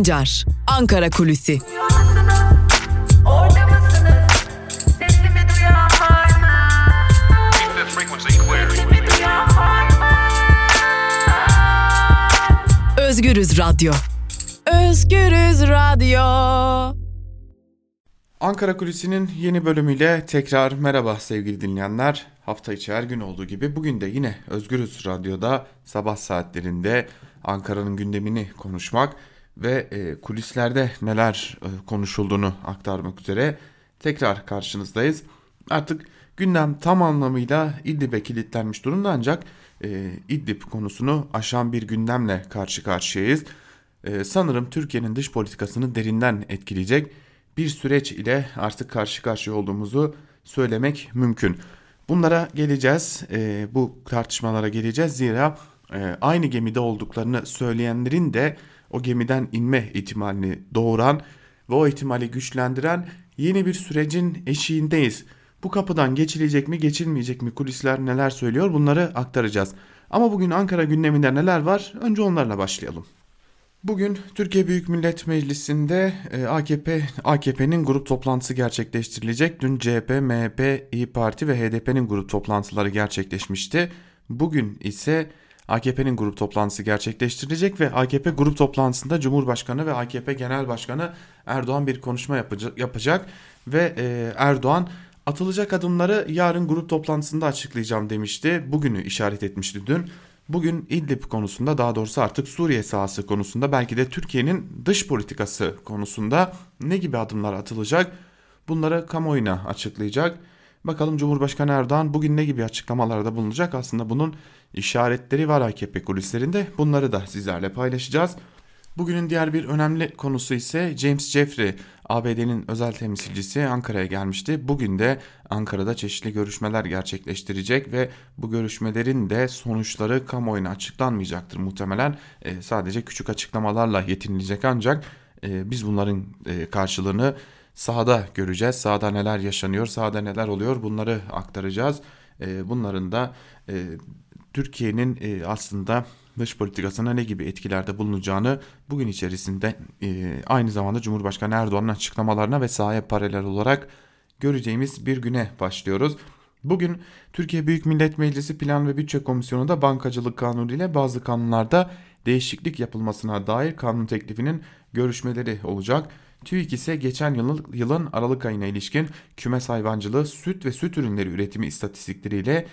Sancar, Ankara Kulüsi. Özgürüz Radyo. Özgürüz Radyo. Ankara Kulisi'nin yeni bölümüyle tekrar merhaba sevgili dinleyenler. Hafta içi her gün olduğu gibi bugün de yine Özgürüz Radyo'da sabah saatlerinde Ankara'nın gündemini konuşmak ve e, kulislerde neler e, konuşulduğunu aktarmak üzere tekrar karşınızdayız. Artık gündem tam anlamıyla İdlib'e kilitlenmiş durumda ancak e, İdlib konusunu aşan bir gündemle karşı karşıyayız. E, sanırım Türkiye'nin dış politikasını derinden etkileyecek bir süreç ile artık karşı karşıya olduğumuzu söylemek mümkün. Bunlara geleceğiz, bu tartışmalara geleceğiz zira aynı gemide olduklarını söyleyenlerin de o gemiden inme ihtimalini doğuran ve o ihtimali güçlendiren yeni bir sürecin eşiğindeyiz. Bu kapıdan geçilecek mi geçilmeyecek mi kulisler neler söylüyor bunları aktaracağız. Ama bugün Ankara gündeminde neler var önce onlarla başlayalım. Bugün Türkiye Büyük Millet Meclisi'nde e, AKP AKP'nin grup toplantısı gerçekleştirilecek. Dün CHP, MHP, İyi Parti ve HDP'nin grup toplantıları gerçekleşmişti. Bugün ise AKP'nin grup toplantısı gerçekleştirilecek ve AKP grup toplantısında Cumhurbaşkanı ve AKP Genel Başkanı Erdoğan bir konuşma yapacak, yapacak ve e, Erdoğan atılacak adımları yarın grup toplantısında açıklayacağım demişti. Bugünü işaret etmişti dün. Bugün İdlib konusunda daha doğrusu artık Suriye sahası konusunda belki de Türkiye'nin dış politikası konusunda ne gibi adımlar atılacak bunları kamuoyuna açıklayacak. Bakalım Cumhurbaşkanı Erdoğan bugün ne gibi açıklamalarda bulunacak aslında bunun işaretleri var AKP kulislerinde bunları da sizlerle paylaşacağız. Bugünün diğer bir önemli konusu ise James Jeffrey, ABD'nin özel temsilcisi Ankara'ya gelmişti. Bugün de Ankara'da çeşitli görüşmeler gerçekleştirecek ve bu görüşmelerin de sonuçları kamuoyuna açıklanmayacaktır muhtemelen. E, sadece küçük açıklamalarla yetinilecek ancak e, biz bunların e, karşılığını sahada göreceğiz. Sahada neler yaşanıyor, sahada neler oluyor bunları aktaracağız. E, bunların da e, Türkiye'nin e, aslında dış politikasına ne gibi etkilerde bulunacağını bugün içerisinde e, aynı zamanda Cumhurbaşkanı Erdoğan'ın açıklamalarına ve sahaya paralel olarak göreceğimiz bir güne başlıyoruz. Bugün Türkiye Büyük Millet Meclisi Plan ve Bütçe Komisyonu'nda bankacılık kanunu ile bazı kanunlarda değişiklik yapılmasına dair kanun teklifinin görüşmeleri olacak. TÜİK ise geçen yılın, yılın Aralık ayına ilişkin kümes hayvancılığı, süt ve süt ürünleri üretimi istatistikleriyle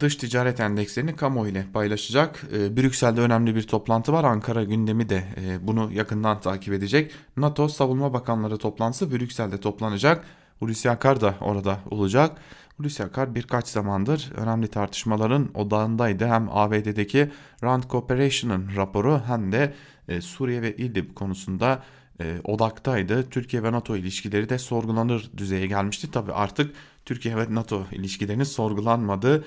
dış ticaret endekslerini kamuoyu ile paylaşacak. E, Brüksel'de önemli bir toplantı var. Ankara gündemi de e, bunu yakından takip edecek. NATO Savunma Bakanları toplantısı Brüksel'de toplanacak. Hulusi Akar da orada olacak. Hulusi Akar birkaç zamandır önemli tartışmaların odağındaydı. Hem ABD'deki Rand Corporation'ın raporu hem de e, Suriye ve İdlib konusunda e, odaktaydı. Türkiye ve NATO ilişkileri de sorgulanır düzeye gelmişti. Tabi artık Türkiye ve NATO ilişkilerinin sorgulanmadığı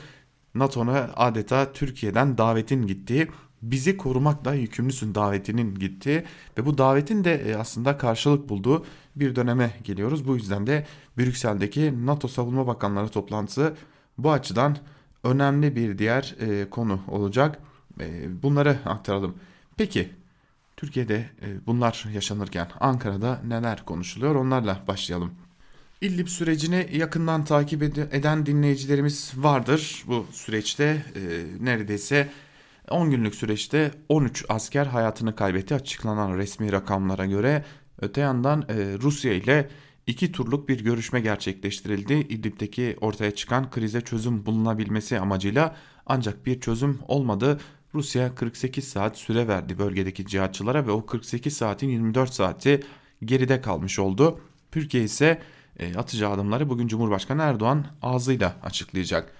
NATO'na adeta Türkiye'den davetin gittiği bizi korumakla yükümlüsün davetinin gittiği ve bu davetin de e, aslında karşılık bulduğu bir döneme geliyoruz. Bu yüzden de Brüksel'deki NATO Savunma Bakanları toplantısı bu açıdan önemli bir diğer e, konu olacak. E, bunları aktaralım. Peki Türkiye'de bunlar yaşanırken Ankara'da neler konuşuluyor onlarla başlayalım. İllip sürecini yakından takip eden dinleyicilerimiz vardır. Bu süreçte e, neredeyse 10 günlük süreçte 13 asker hayatını kaybetti açıklanan resmi rakamlara göre. Öte yandan e, Rusya ile iki turluk bir görüşme gerçekleştirildi. İdlib'deki ortaya çıkan krize çözüm bulunabilmesi amacıyla ancak bir çözüm olmadı. Rusya 48 saat süre verdi bölgedeki cihatçılara ve o 48 saatin 24 saati geride kalmış oldu. Türkiye ise e, atacağı adımları bugün Cumhurbaşkanı Erdoğan ağzıyla açıklayacak.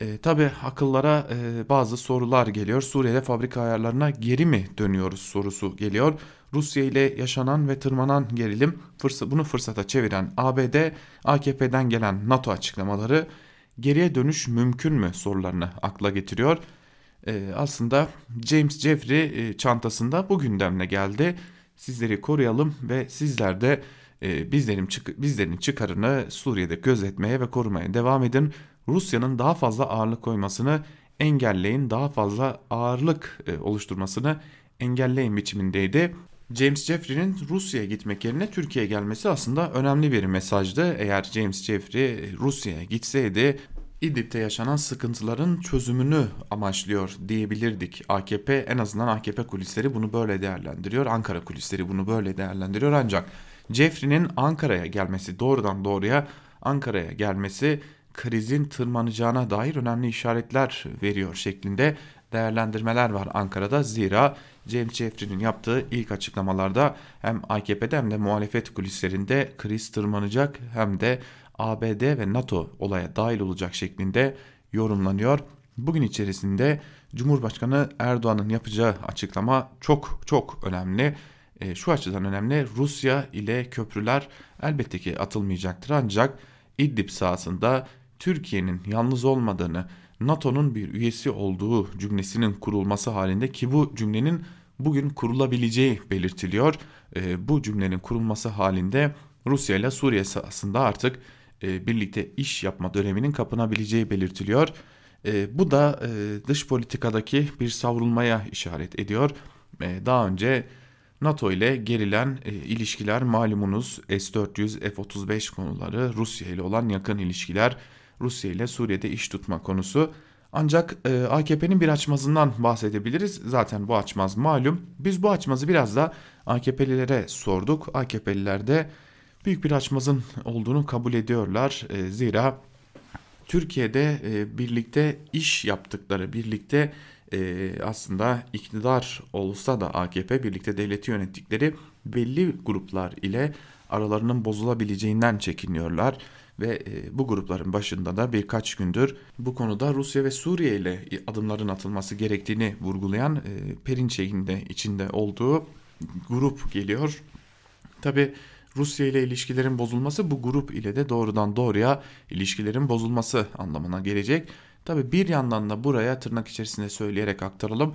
E, Tabi akıllara e, bazı sorular geliyor. Suriye'de fabrika ayarlarına geri mi dönüyoruz sorusu geliyor. Rusya ile yaşanan ve tırmanan gerilim fırsat, bunu fırsata çeviren ABD, AKP'den gelen NATO açıklamaları geriye dönüş mümkün mü sorularını akla getiriyor. E, aslında James Jeffrey e, çantasında bu gündemle geldi. Sizleri koruyalım ve sizler de e, bizlerin, bizlerin çıkarını Suriye'de gözetmeye ve korumaya devam edin. Rusya'nın daha fazla ağırlık koymasını engelleyin, daha fazla ağırlık e, oluşturmasını engelleyin biçimindeydi. James Jeffrey'nin Rusya'ya gitmek yerine Türkiye'ye gelmesi aslında önemli bir mesajdı. Eğer James Jeffrey Rusya'ya gitseydi İdlib'de yaşanan sıkıntıların çözümünü amaçlıyor diyebilirdik. AKP en azından AKP kulisleri bunu böyle değerlendiriyor. Ankara kulisleri bunu böyle değerlendiriyor ancak Jeffrey'nin Ankara'ya gelmesi doğrudan doğruya Ankara'ya gelmesi krizin tırmanacağına dair önemli işaretler veriyor şeklinde değerlendirmeler var Ankara'da. Zira James Jeffrey'nin yaptığı ilk açıklamalarda hem AKP'de hem de muhalefet kulislerinde kriz tırmanacak hem de ABD ve NATO olaya dahil olacak şeklinde yorumlanıyor. Bugün içerisinde Cumhurbaşkanı Erdoğan'ın yapacağı açıklama çok çok önemli. E, şu açıdan önemli. Rusya ile köprüler elbette ki atılmayacaktır ancak İdlib sahasında Türkiye'nin yalnız olmadığını, NATO'nun bir üyesi olduğu cümlesinin kurulması halinde ki bu cümlenin bugün kurulabileceği belirtiliyor. E, bu cümlenin kurulması halinde Rusya ile Suriye sahasında artık e, birlikte iş yapma döneminin kapanabileceği belirtiliyor. E, bu da e, dış politikadaki bir savrulmaya işaret ediyor. Daha önce NATO ile gerilen ilişkiler malumunuz S-400, F-35 konuları, Rusya ile olan yakın ilişkiler, Rusya ile Suriye'de iş tutma konusu. Ancak AKP'nin bir açmazından bahsedebiliriz. Zaten bu açmaz malum. Biz bu açmazı biraz da AKP'lilere sorduk. AKP'liler de büyük bir açmazın olduğunu kabul ediyorlar. E, zira Türkiye'de e, birlikte iş yaptıkları, birlikte e, aslında iktidar olsa da AKP birlikte devleti yönettikleri belli gruplar ile aralarının bozulabileceğinden çekiniyorlar ve bu grupların başında da birkaç gündür bu konuda Rusya ve Suriye ile adımların atılması gerektiğini vurgulayan e, Perinçek'in de içinde olduğu grup geliyor. Tabi Rusya ile ilişkilerin bozulması bu grup ile de doğrudan doğruya ilişkilerin bozulması anlamına gelecek. Tabi bir yandan da buraya tırnak içerisinde söyleyerek aktaralım.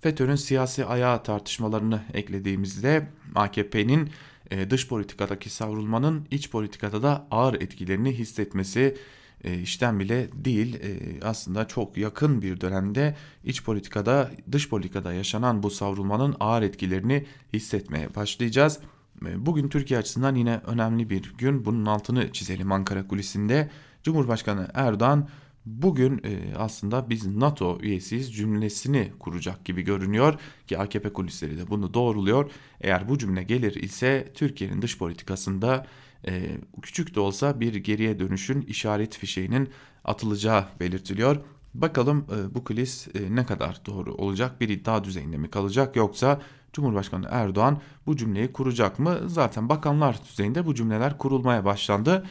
FETÖ'nün siyasi ayağı tartışmalarını eklediğimizde AKP'nin e, dış politikadaki savrulmanın iç politikada da ağır etkilerini hissetmesi e, işten bile değil e, aslında çok yakın bir dönemde iç politikada dış politikada yaşanan bu savrulmanın ağır etkilerini hissetmeye başlayacağız. Bugün Türkiye açısından yine önemli bir gün. Bunun altını çizelim Ankara kulisinde. Cumhurbaşkanı Erdoğan bugün e, aslında biz NATO üyesiyiz cümlesini kuracak gibi görünüyor ki AKP kulisleri de bunu doğruluyor. Eğer bu cümle gelir ise Türkiye'nin dış politikasında e, küçük de olsa bir geriye dönüşün işaret fişeğinin atılacağı belirtiliyor. Bakalım e, bu kulis ne kadar doğru olacak bir iddia düzeyinde mi kalacak yoksa Cumhurbaşkanı Erdoğan bu cümleyi kuracak mı? Zaten bakanlar düzeyinde bu cümleler kurulmaya başlandı.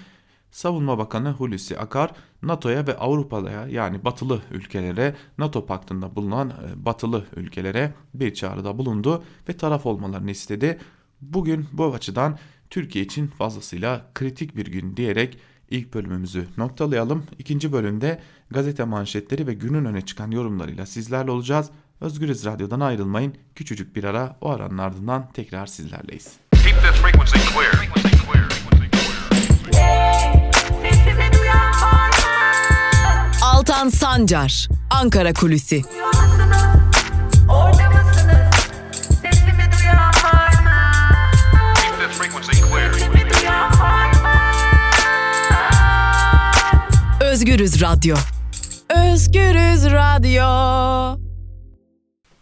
Savunma Bakanı Hulusi Akar NATO'ya ve Avrupa'ya yani batılı ülkelere NATO paktında bulunan e, batılı ülkelere bir çağrıda bulundu ve taraf olmalarını istedi. Bugün bu açıdan Türkiye için fazlasıyla kritik bir gün diyerek ilk bölümümüzü noktalayalım. İkinci bölümde gazete manşetleri ve günün öne çıkan yorumlarıyla sizlerle olacağız. Özgürüz Radyo'dan ayrılmayın. Küçücük bir ara o aranın ardından tekrar sizlerleyiz. Altan Sancar, Ankara Kulüsi. Özgürüz Radyo. Özgürüz Radyo.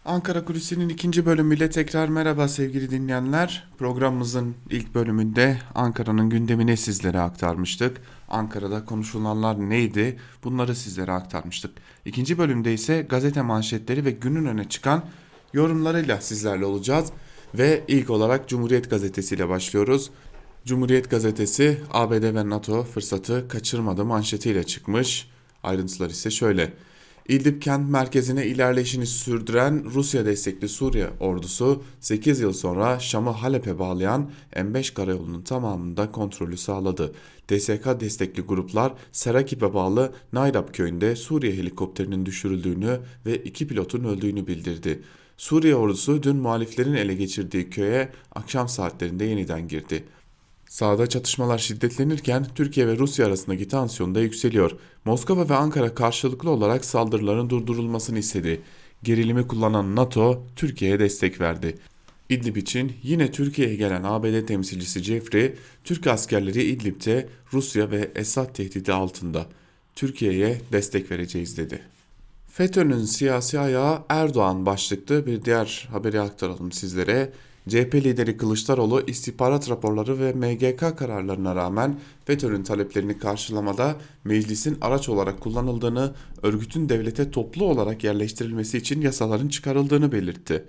Ankara Kulisi'nin ikinci bölümüyle tekrar merhaba sevgili dinleyenler. Programımızın ilk bölümünde Ankara'nın gündemini sizlere aktarmıştık. Ankara'da konuşulanlar neydi bunları sizlere aktarmıştık. İkinci bölümde ise gazete manşetleri ve günün öne çıkan yorumlarıyla sizlerle olacağız. Ve ilk olarak Cumhuriyet Gazetesi ile başlıyoruz. Cumhuriyet Gazetesi ABD ve NATO fırsatı kaçırmadı manşetiyle çıkmış. Ayrıntılar ise şöyle. İdlib kent merkezine ilerleyişini sürdüren Rusya destekli Suriye ordusu 8 yıl sonra Şam'ı Halep'e bağlayan M5 karayolunun tamamında kontrolü sağladı. DSK destekli gruplar Serakip'e bağlı Nayrab köyünde Suriye helikopterinin düşürüldüğünü ve iki pilotun öldüğünü bildirdi. Suriye ordusu dün muhaliflerin ele geçirdiği köye akşam saatlerinde yeniden girdi. Sahada çatışmalar şiddetlenirken Türkiye ve Rusya arasındaki tansiyon da yükseliyor. Moskova ve Ankara karşılıklı olarak saldırıların durdurulmasını istedi. Gerilimi kullanan NATO Türkiye'ye destek verdi. İdlib için yine Türkiye'ye gelen ABD temsilcisi Jeffrey, Türk askerleri İdlib'de Rusya ve Esad tehdidi altında Türkiye'ye destek vereceğiz dedi. FETÖ'nün siyasi ayağı Erdoğan başlıklı bir diğer haberi aktaralım sizlere. CHP lideri Kılıçdaroğlu istihbarat raporları ve MGK kararlarına rağmen FETÖ'nün taleplerini karşılamada meclisin araç olarak kullanıldığını, örgütün devlete toplu olarak yerleştirilmesi için yasaların çıkarıldığını belirtti.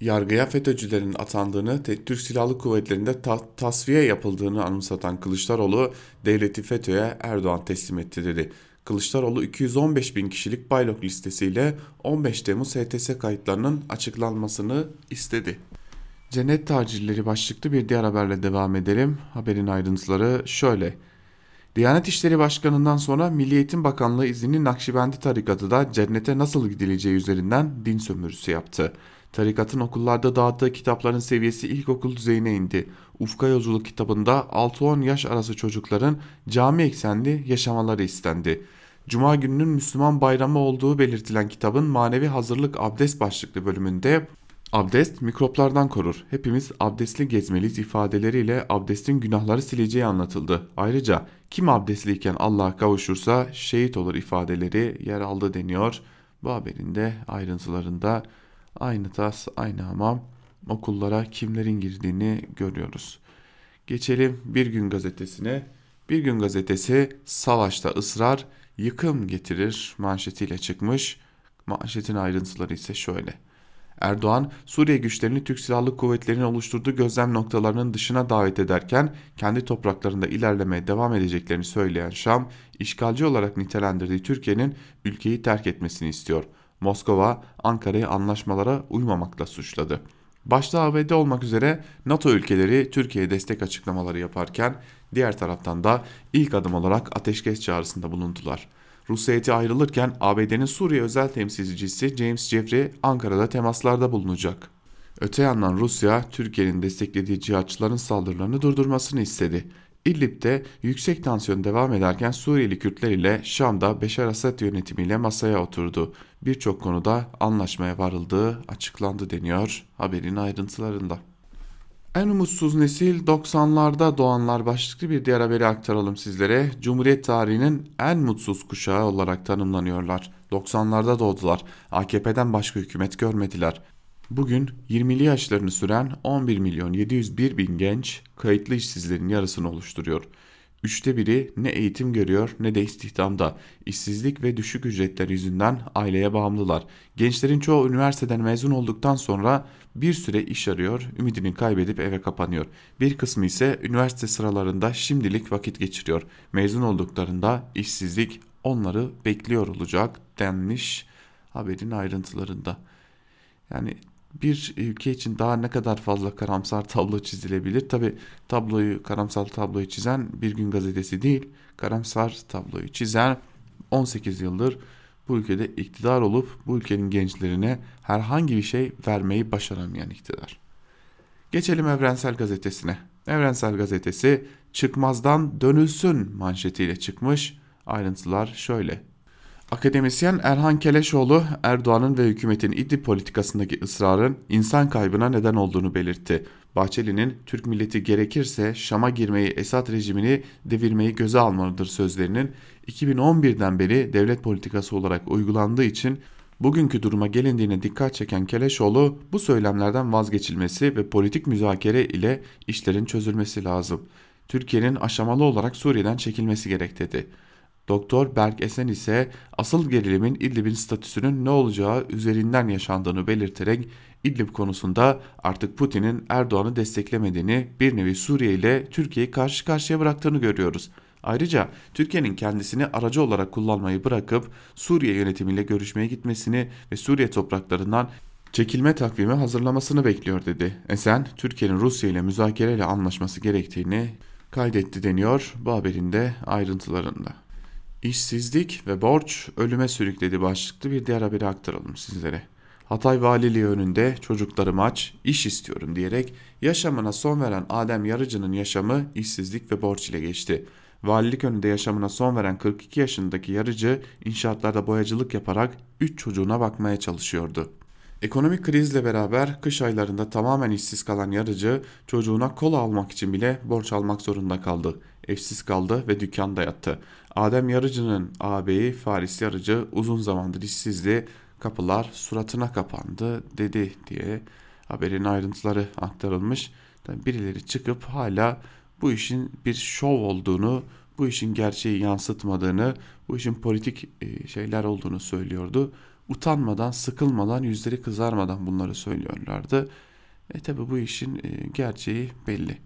Yargıya FETÖ'cülerin atandığını, Türk Silahlı Kuvvetleri'nde ta tasfiye yapıldığını anımsatan Kılıçdaroğlu, devleti FETÖ'ye Erdoğan teslim etti dedi. Kılıçdaroğlu 215 bin kişilik baylok listesiyle 15 Temmuz HTS kayıtlarının açıklanmasını istedi. Cennet tacirleri başlıklı bir diğer haberle devam edelim. Haberin ayrıntıları şöyle. Diyanet İşleri Başkanı'ndan sonra Milli Eğitim Bakanlığı izinli Nakşibendi tarikatı da cennete nasıl gidileceği üzerinden din sömürüsü yaptı. Tarikatın okullarda dağıttığı kitapların seviyesi ilkokul düzeyine indi. Ufka Yolculuk kitabında 6-10 yaş arası çocukların cami eksenli yaşamaları istendi. Cuma gününün Müslüman bayramı olduğu belirtilen kitabın manevi hazırlık abdest başlıklı bölümünde Abdest mikroplardan korur. Hepimiz abdestli gezmeliyiz ifadeleriyle abdestin günahları sileceği anlatıldı. Ayrıca kim abdestliyken Allah'a kavuşursa şehit olur ifadeleri yer aldı deniyor. Bu haberin de ayrıntılarında aynı tas aynı hamam okullara kimlerin girdiğini görüyoruz. Geçelim Bir Gün Gazetesi'ne. Bir Gün Gazetesi savaşta ısrar yıkım getirir manşetiyle çıkmış. Manşetin ayrıntıları ise şöyle. Erdoğan, Suriye güçlerini Türk Silahlı Kuvvetleri'nin oluşturduğu gözlem noktalarının dışına davet ederken kendi topraklarında ilerlemeye devam edeceklerini söyleyen Şam, işgalci olarak nitelendirdiği Türkiye'nin ülkeyi terk etmesini istiyor. Moskova, Ankara'yı anlaşmalara uymamakla suçladı. Başta ABD olmak üzere NATO ülkeleri Türkiye'ye destek açıklamaları yaparken diğer taraftan da ilk adım olarak ateşkes çağrısında bulundular. Rus heyeti ayrılırken ABD'nin Suriye özel temsilcisi James Jeffrey Ankara'da temaslarda bulunacak. Öte yandan Rusya, Türkiye'nin desteklediği cihatçıların saldırılarını durdurmasını istedi. İdlib'de yüksek tansiyon devam ederken Suriyeli Kürtler ile Şam'da Beşar Asad yönetimiyle masaya oturdu. Birçok konuda anlaşmaya varıldığı açıklandı deniyor haberin ayrıntılarında. En umutsuz nesil 90'larda doğanlar başlıklı bir diğer haberi aktaralım sizlere. Cumhuriyet tarihinin en mutsuz kuşağı olarak tanımlanıyorlar. 90'larda doğdular. AKP'den başka hükümet görmediler. Bugün 20'li yaşlarını süren 11 milyon 701 bin genç kayıtlı işsizlerin yarısını oluşturuyor. Üçte biri ne eğitim görüyor ne de istihdamda. İşsizlik ve düşük ücretler yüzünden aileye bağımlılar. Gençlerin çoğu üniversiteden mezun olduktan sonra bir süre iş arıyor, ümidini kaybedip eve kapanıyor. Bir kısmı ise üniversite sıralarında şimdilik vakit geçiriyor. Mezun olduklarında işsizlik onları bekliyor olacak denmiş haberin ayrıntılarında. Yani bir ülke için daha ne kadar fazla karamsar tablo çizilebilir? Tabi tabloyu, karamsar tabloyu çizen bir gün gazetesi değil, karamsar tabloyu çizen 18 yıldır bu ülkede iktidar olup bu ülkenin gençlerine herhangi bir şey vermeyi başaramayan iktidar. Geçelim Evrensel Gazetesi'ne. Evrensel Gazetesi çıkmazdan dönülsün manşetiyle çıkmış. Ayrıntılar şöyle. Akademisyen Erhan Keleşoğlu Erdoğan'ın ve hükümetin İdlib politikasındaki ısrarın insan kaybına neden olduğunu belirtti. Bahçeli'nin Türk milleti gerekirse Şam'a girmeyi Esad rejimini devirmeyi göze almalıdır sözlerinin 2011'den beri devlet politikası olarak uygulandığı için bugünkü duruma gelindiğine dikkat çeken Keleşoğlu bu söylemlerden vazgeçilmesi ve politik müzakere ile işlerin çözülmesi lazım. Türkiye'nin aşamalı olarak Suriye'den çekilmesi gerek dedi. Doktor Berk Esen ise asıl gerilimin İdlib'in statüsünün ne olacağı üzerinden yaşandığını belirterek İdlib konusunda artık Putin'in Erdoğan'ı desteklemediğini bir nevi Suriye ile Türkiye'yi karşı karşıya bıraktığını görüyoruz. Ayrıca Türkiye'nin kendisini aracı olarak kullanmayı bırakıp Suriye yönetimiyle görüşmeye gitmesini ve Suriye topraklarından çekilme takvimi hazırlamasını bekliyor dedi. Esen, Türkiye'nin Rusya ile müzakereyle anlaşması gerektiğini kaydetti deniyor bu haberin de ayrıntılarında. İşsizlik ve borç ölüme sürükledi başlıklı bir diğer haberi aktaralım sizlere. Hatay Valiliği önünde çocuklarım aç, iş istiyorum diyerek yaşamına son veren Adem Yarıcı'nın yaşamı işsizlik ve borç ile geçti. Valilik önünde yaşamına son veren 42 yaşındaki Yarıcı inşaatlarda boyacılık yaparak 3 çocuğuna bakmaya çalışıyordu. Ekonomik krizle beraber kış aylarında tamamen işsiz kalan yarıcı çocuğuna kola almak için bile borç almak zorunda kaldı. Evsiz kaldı ve dükkanda yattı. Adem Yarıcı'nın ağabeyi Faris Yarıcı uzun zamandır işsizdi. Kapılar suratına kapandı dedi diye haberin ayrıntıları aktarılmış. Birileri çıkıp hala bu işin bir şov olduğunu, bu işin gerçeği yansıtmadığını, bu işin politik e, şeyler olduğunu söylüyordu utanmadan, sıkılmadan, yüzleri kızarmadan bunları söylüyorlardı. E tabi bu işin e, gerçeği belli.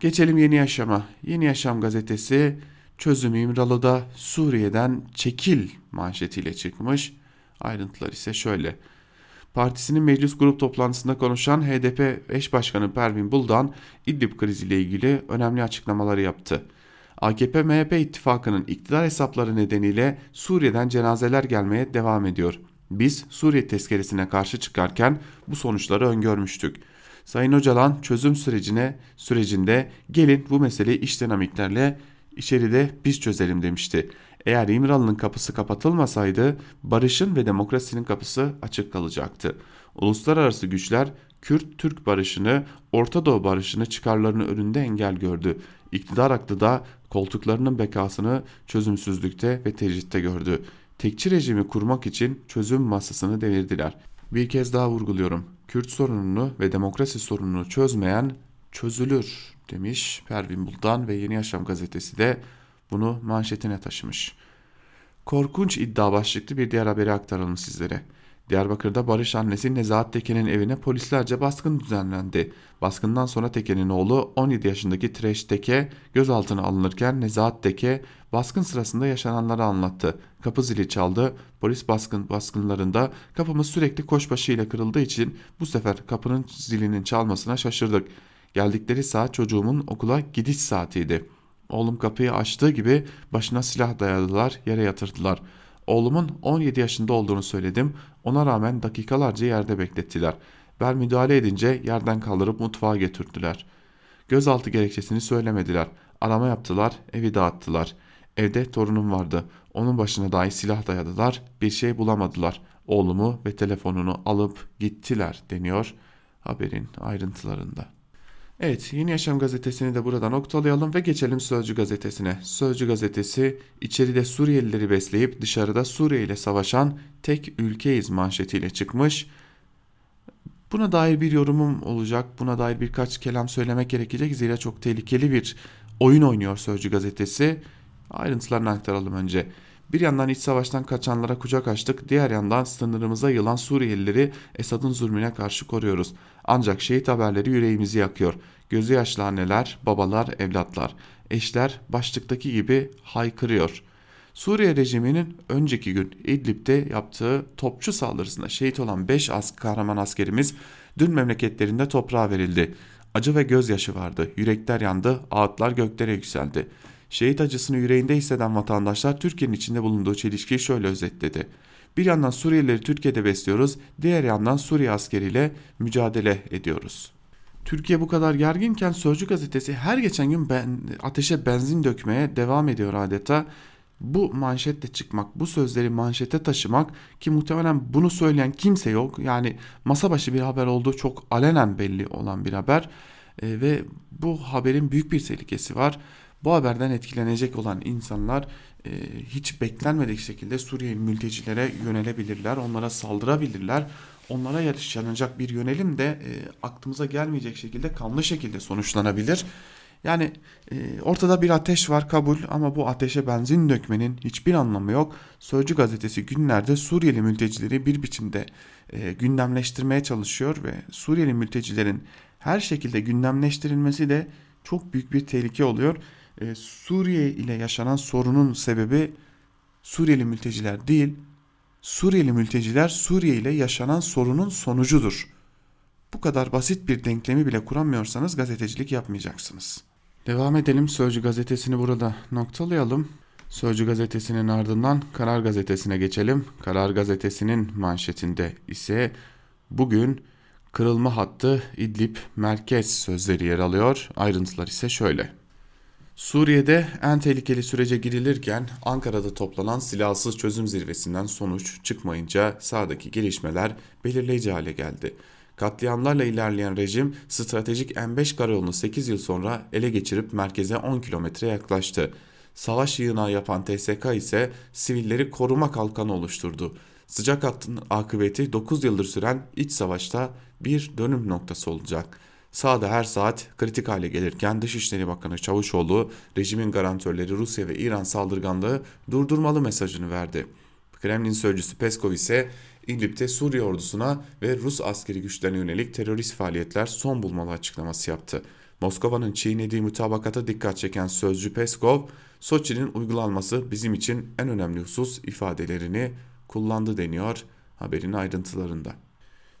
Geçelim Yeni Yaşam'a. Yeni Yaşam gazetesi çözüm İmralı'da Suriye'den çekil manşetiyle çıkmış. Ayrıntılar ise şöyle. Partisinin meclis grup toplantısında konuşan HDP eş başkanı Pervin Buldan İdlib kriziyle ilgili önemli açıklamaları yaptı. AKP-MHP ittifakının iktidar hesapları nedeniyle Suriye'den cenazeler gelmeye devam ediyor. Biz Suriye tezkeresine karşı çıkarken bu sonuçları öngörmüştük. Sayın Öcalan çözüm sürecine sürecinde gelin bu meseleyi iş dinamiklerle içeride biz çözelim demişti. Eğer İmralı'nın kapısı kapatılmasaydı barışın ve demokrasinin kapısı açık kalacaktı. Uluslararası güçler Kürt-Türk barışını, Orta Doğu barışını çıkarlarını önünde engel gördü. İktidar aklı da koltuklarının bekasını çözümsüzlükte ve tecritte gördü. Tekçi rejimi kurmak için çözüm masasını devirdiler. Bir kez daha vurguluyorum. Kürt sorununu ve demokrasi sorununu çözmeyen çözülür demiş Pervin Buldan ve Yeni Yaşam gazetesi de bunu manşetine taşımış. Korkunç iddia başlıklı bir diğer haberi aktaralım sizlere. Diyarbakır'da Barış annesi Nezahat Teke'nin evine polislerce baskın düzenlendi. Baskından sonra Teke'nin oğlu 17 yaşındaki Treş Teke gözaltına alınırken Nezahat Teke baskın sırasında yaşananları anlattı. Kapı zili çaldı. Polis baskın baskınlarında kapımız sürekli koşbaşı ile kırıldığı için bu sefer kapının zilinin çalmasına şaşırdık. Geldikleri saat çocuğumun okula gidiş saatiydi. Oğlum kapıyı açtığı gibi başına silah dayadılar, yere yatırdılar.'' Oğlumun 17 yaşında olduğunu söyledim. Ona rağmen dakikalarca yerde beklettiler. Ben müdahale edince yerden kaldırıp mutfağa götürdüler. Gözaltı gerekçesini söylemediler. Arama yaptılar, evi dağıttılar. Evde torunum vardı. Onun başına dahi silah dayadılar. Bir şey bulamadılar. Oğlumu ve telefonunu alıp gittiler deniyor haberin ayrıntılarında. Evet Yeni Yaşam gazetesini de burada noktalayalım ve geçelim Sözcü gazetesine. Sözcü gazetesi içeride Suriyelileri besleyip dışarıda Suriye ile savaşan tek ülkeyiz manşetiyle çıkmış. Buna dair bir yorumum olacak. Buna dair birkaç kelam söylemek gerekecek. Zira çok tehlikeli bir oyun oynuyor Sözcü gazetesi. Ayrıntılarını aktaralım önce. Bir yandan iç savaştan kaçanlara kucak açtık, diğer yandan sınırımıza yılan Suriyelileri Esad'ın zulmüne karşı koruyoruz. Ancak şehit haberleri yüreğimizi yakıyor. Gözü yaşlı anneler, babalar, evlatlar, eşler başlıktaki gibi haykırıyor. Suriye rejiminin önceki gün İdlib'de yaptığı topçu saldırısında şehit olan 5 as kahraman askerimiz dün memleketlerinde toprağa verildi. Acı ve gözyaşı vardı, yürekler yandı, ağıtlar göklere yükseldi. Şehit acısını yüreğinde hisseden vatandaşlar Türkiye'nin içinde bulunduğu çelişkiyi şöyle özetledi. Bir yandan Suriyelileri Türkiye'de besliyoruz, diğer yandan Suriye askeriyle mücadele ediyoruz. Türkiye bu kadar gerginken Sözcü gazetesi her geçen gün ben, ateşe benzin dökmeye devam ediyor adeta. Bu manşette çıkmak, bu sözleri manşete taşımak ki muhtemelen bunu söyleyen kimse yok. Yani masa başı bir haber olduğu çok alenen belli olan bir haber. E, ve bu haberin büyük bir tehlikesi var. Bu haberden etkilenecek olan insanlar e, hiç beklenmedik şekilde Suriye mültecilere yönelebilirler, onlara saldırabilirler. Onlara yaşanacak bir yönelim de e, aklımıza gelmeyecek şekilde kanlı şekilde sonuçlanabilir. Yani e, ortada bir ateş var kabul ama bu ateşe benzin dökmenin hiçbir anlamı yok. Sözcü gazetesi günlerde Suriyeli mültecileri bir biçimde e, gündemleştirmeye çalışıyor ve Suriyeli mültecilerin her şekilde gündemleştirilmesi de çok büyük bir tehlike oluyor e, Suriye ile yaşanan sorunun sebebi Suriyeli mülteciler değil, Suriyeli mülteciler Suriye ile yaşanan sorunun sonucudur. Bu kadar basit bir denklemi bile kuramıyorsanız gazetecilik yapmayacaksınız. Devam edelim Sözcü gazetesini burada noktalayalım. Sözcü gazetesinin ardından Karar gazetesine geçelim. Karar gazetesinin manşetinde ise bugün kırılma hattı İdlib merkez sözleri yer alıyor. Ayrıntılar ise şöyle. Suriye'de en tehlikeli sürece girilirken Ankara'da toplanan silahsız çözüm zirvesinden sonuç çıkmayınca sahadaki gelişmeler belirleyici hale geldi. Katliamlarla ilerleyen rejim stratejik M5 karayolunu 8 yıl sonra ele geçirip merkeze 10 kilometre yaklaştı. Savaş yığınağı yapan TSK ise sivilleri koruma kalkanı oluşturdu. Sıcak hattın akıbeti 9 yıldır süren iç savaşta bir dönüm noktası olacak. Sağda her saat kritik hale gelirken Dışişleri Bakanı Çavuşoğlu rejimin garantörleri Rusya ve İran saldırganlığı durdurmalı mesajını verdi. Kremlin sözcüsü Peskov ise İdlib'de Suriye ordusuna ve Rus askeri güçlerine yönelik terörist faaliyetler son bulmalı açıklaması yaptı. Moskova'nın çiğnediği mutabakata dikkat çeken sözcü Peskov, Soçi'nin uygulanması bizim için en önemli husus ifadelerini kullandı deniyor haberin ayrıntılarında.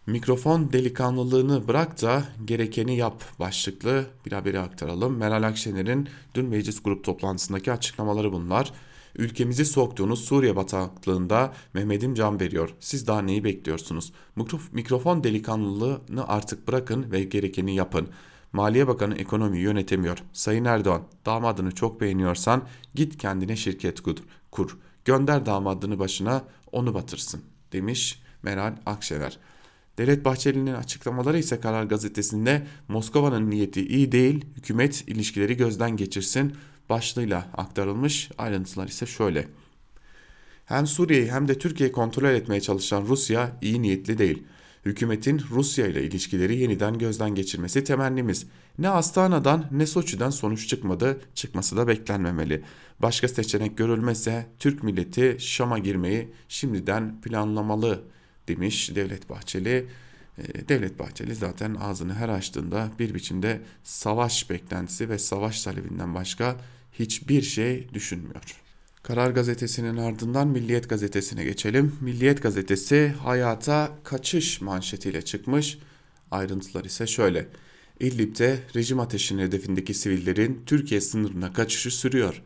Mikrofon delikanlılığını bırak da gerekeni yap başlıklı bir haberi aktaralım. Meral Akşener'in dün meclis grup toplantısındaki açıklamaları bunlar. Ülkemizi soktuğunuz Suriye bataklığında Mehmet'im can veriyor. Siz daha neyi bekliyorsunuz? Mikrofon delikanlılığını artık bırakın ve gerekeni yapın. Maliye Bakanı ekonomiyi yönetemiyor. Sayın Erdoğan, damadını çok beğeniyorsan git kendine şirket kur. Gönder damadını başına onu batırsın demiş Meral Akşener. Devlet Bahçeli'nin açıklamaları ise Karar Gazetesi'nde Moskova'nın niyeti iyi değil, hükümet ilişkileri gözden geçirsin başlığıyla aktarılmış. Ayrıntılar ise şöyle. Hem Suriye'yi hem de Türkiye'yi kontrol etmeye çalışan Rusya iyi niyetli değil. Hükümetin Rusya ile ilişkileri yeniden gözden geçirmesi temennimiz. Ne Astana'dan ne Soçi'den sonuç çıkmadı, çıkması da beklenmemeli. Başka seçenek görülmezse Türk milleti Şam'a girmeyi şimdiden planlamalı demiş Devlet Bahçeli. Ee, Devlet Bahçeli zaten ağzını her açtığında bir biçimde savaş beklentisi ve savaş talebinden başka hiçbir şey düşünmüyor. Karar Gazetesi'nin ardından Milliyet Gazetesi'ne geçelim. Milliyet Gazetesi hayata kaçış manşetiyle çıkmış. Ayrıntılar ise şöyle. İdlib'de rejim ateşinin hedefindeki sivillerin Türkiye sınırına kaçışı sürüyor.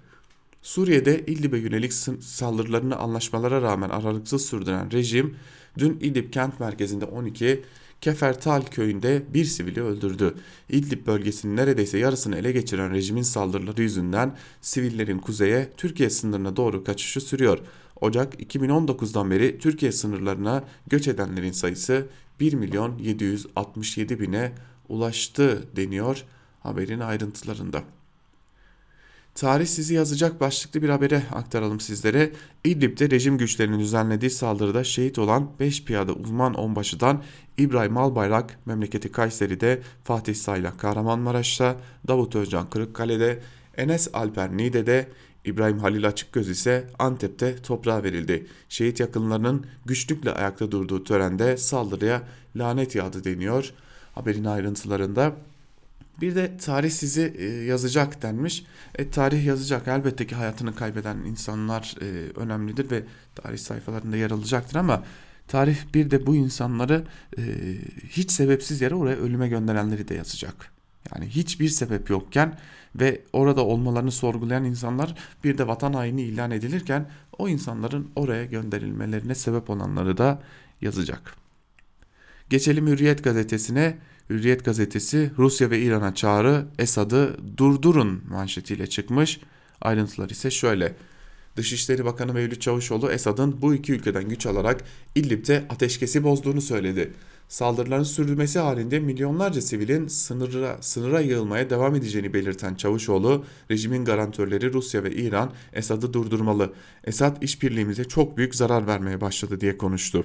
Suriye'de İdlib'e yönelik saldırılarını anlaşmalara rağmen aralıksız sürdüren rejim dün İdlib kent merkezinde 12, Kefertal köyünde bir sivili öldürdü. İdlib bölgesinin neredeyse yarısını ele geçiren rejimin saldırıları yüzünden sivillerin kuzeye Türkiye sınırına doğru kaçışı sürüyor. Ocak 2019'dan beri Türkiye sınırlarına göç edenlerin sayısı 1 milyon 767 bine ulaştı deniyor haberin ayrıntılarında. Tarih sizi yazacak başlıklı bir habere aktaralım sizlere. İdlib'de rejim güçlerinin düzenlediği saldırıda şehit olan 5 piyade uzman onbaşıdan İbrahim Albayrak memleketi Kayseri'de, Fatih Sayla Kahramanmaraş'ta, Davut Özcan Kırıkkale'de, Enes Alper Niğde'de, İbrahim Halil Açıkgöz ise Antep'te toprağa verildi. Şehit yakınlarının güçlükle ayakta durduğu törende saldırıya lanet yağdı deniyor. Haberin ayrıntılarında bir de tarih sizi e, yazacak denmiş. E, tarih yazacak. Elbette ki hayatını kaybeden insanlar e, önemlidir ve tarih sayfalarında yer alacaktır ama tarih bir de bu insanları e, hiç sebepsiz yere oraya ölüme gönderenleri de yazacak. Yani hiçbir sebep yokken ve orada olmalarını sorgulayan insanlar bir de vatan haini ilan edilirken o insanların oraya gönderilmelerine sebep olanları da yazacak. Geçelim Hürriyet gazetesine. Hürriyet gazetesi Rusya ve İran'a çağrı Esad'ı durdurun manşetiyle çıkmış. Ayrıntılar ise şöyle. Dışişleri Bakanı Mevlüt Çavuşoğlu Esad'ın bu iki ülkeden güç alarak İdlib'de ateşkesi bozduğunu söyledi. Saldırıların sürdürmesi halinde milyonlarca sivilin sınıra, sınıra yığılmaya devam edeceğini belirten Çavuşoğlu, rejimin garantörleri Rusya ve İran Esad'ı durdurmalı. Esad işbirliğimize çok büyük zarar vermeye başladı diye konuştu.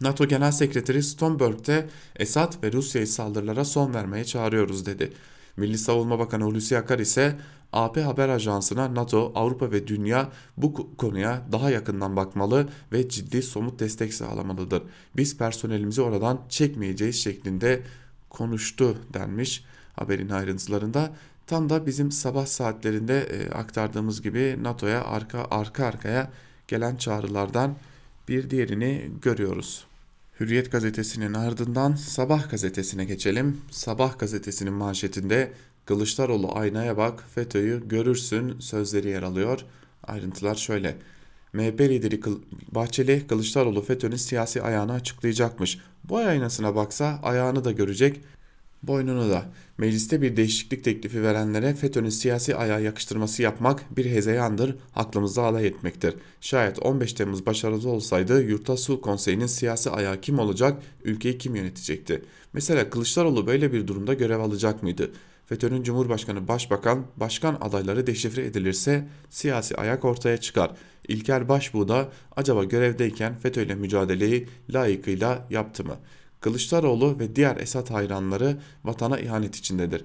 NATO Genel Sekreteri Stoltenberg Esad ve Rusya'yı saldırılara son vermeye çağırıyoruz dedi. Milli Savunma Bakanı Hulusi Akar ise AP Haber Ajansı'na NATO, Avrupa ve dünya bu konuya daha yakından bakmalı ve ciddi somut destek sağlamalıdır. Biz personelimizi oradan çekmeyeceğiz şeklinde konuştu denmiş haberin ayrıntılarında. Tam da bizim sabah saatlerinde e, aktardığımız gibi NATO'ya arka arka arkaya gelen çağrılardan bir diğerini görüyoruz. Hürriyet gazetesinin ardından Sabah gazetesine geçelim. Sabah gazetesinin manşetinde Kılıçdaroğlu aynaya bak FETÖ'yü görürsün sözleri yer alıyor. Ayrıntılar şöyle. MHP lideri Bahçeli Kılıçdaroğlu FETÖ'nün siyasi ayağını açıklayacakmış. Bu aynasına baksa ayağını da görecek. Boynunu da. Mecliste bir değişiklik teklifi verenlere FETÖ'nün siyasi ayağı yakıştırması yapmak bir hezeyandır, aklımızda alay etmektir. Şayet 15 Temmuz başarılı olsaydı Yurtta Sulh Konseyi'nin siyasi ayağı kim olacak, ülkeyi kim yönetecekti? Mesela Kılıçdaroğlu böyle bir durumda görev alacak mıydı? FETÖ'nün Cumhurbaşkanı, Başbakan, Başkan adayları deşifre edilirse siyasi ayak ortaya çıkar. İlker Başbuğ da acaba görevdeyken FETÖ ile mücadeleyi layıkıyla yaptı mı? Kılıçdaroğlu ve diğer Esad hayranları vatana ihanet içindedir.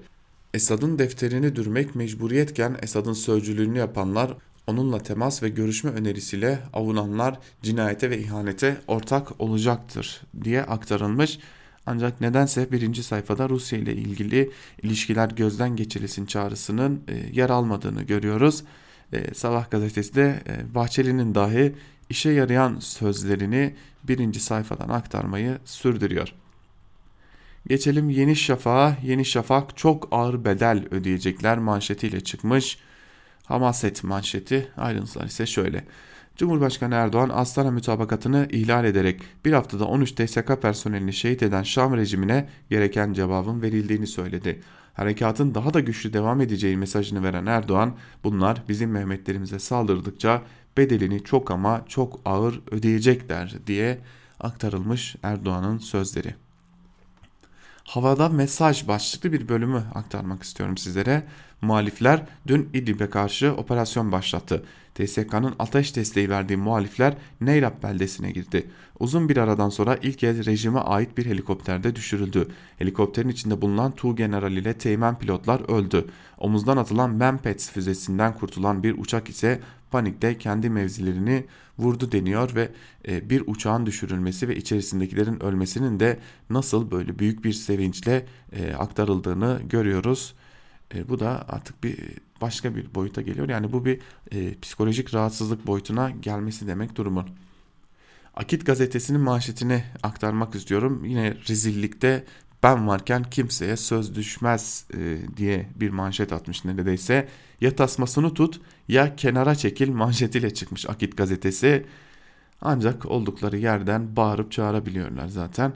Esad'ın defterini dürmek mecburiyetken Esad'ın sözcülüğünü yapanlar onunla temas ve görüşme önerisiyle avunanlar cinayete ve ihanete ortak olacaktır diye aktarılmış. Ancak nedense birinci sayfada Rusya ile ilgili ilişkiler gözden geçirilsin çağrısının e, yer almadığını görüyoruz. E, Sabah gazetesi de e, Bahçeli'nin dahi işe yarayan sözlerini birinci sayfadan aktarmayı sürdürüyor. Geçelim Yeni Şafak'a. Yeni Şafak çok ağır bedel ödeyecekler manşetiyle çıkmış. Hamaset manşeti ayrıntılar ise şöyle. Cumhurbaşkanı Erdoğan Astana mütabakatını ihlal ederek bir haftada 13 TSK personelini şehit eden Şam rejimine gereken cevabın verildiğini söyledi. Harekatın daha da güçlü devam edeceği mesajını veren Erdoğan, bunlar bizim Mehmetlerimize saldırdıkça bedelini çok ama çok ağır ödeyecekler diye aktarılmış Erdoğan'ın sözleri. Havada mesaj başlıklı bir bölümü aktarmak istiyorum sizlere. Muhalifler dün İdlib'e karşı operasyon başlattı. TSK'nın ateş desteği verdiği muhalifler Neyrap beldesine girdi. Uzun bir aradan sonra ilk kez rejime ait bir helikopterde düşürüldü. Helikopterin içinde bulunan Tu General ile teğmen pilotlar öldü. Omuzdan atılan Mempets füzesinden kurtulan bir uçak ise panikte kendi mevzilerini vurdu deniyor ve e, bir uçağın düşürülmesi ve içerisindekilerin ölmesinin de nasıl böyle büyük bir sevinçle e, aktarıldığını görüyoruz. E, bu da artık bir başka bir boyuta geliyor. Yani bu bir e, psikolojik rahatsızlık boyutuna gelmesi demek durumun. Akit gazetesinin manşetini aktarmak istiyorum. Yine rezillikte ben varken kimseye söz düşmez e, diye bir manşet atmış neredeyse. Ya tasmasını tut ya kenara çekil manşetiyle çıkmış Akit gazetesi. Ancak oldukları yerden bağırıp çağırabiliyorlar zaten.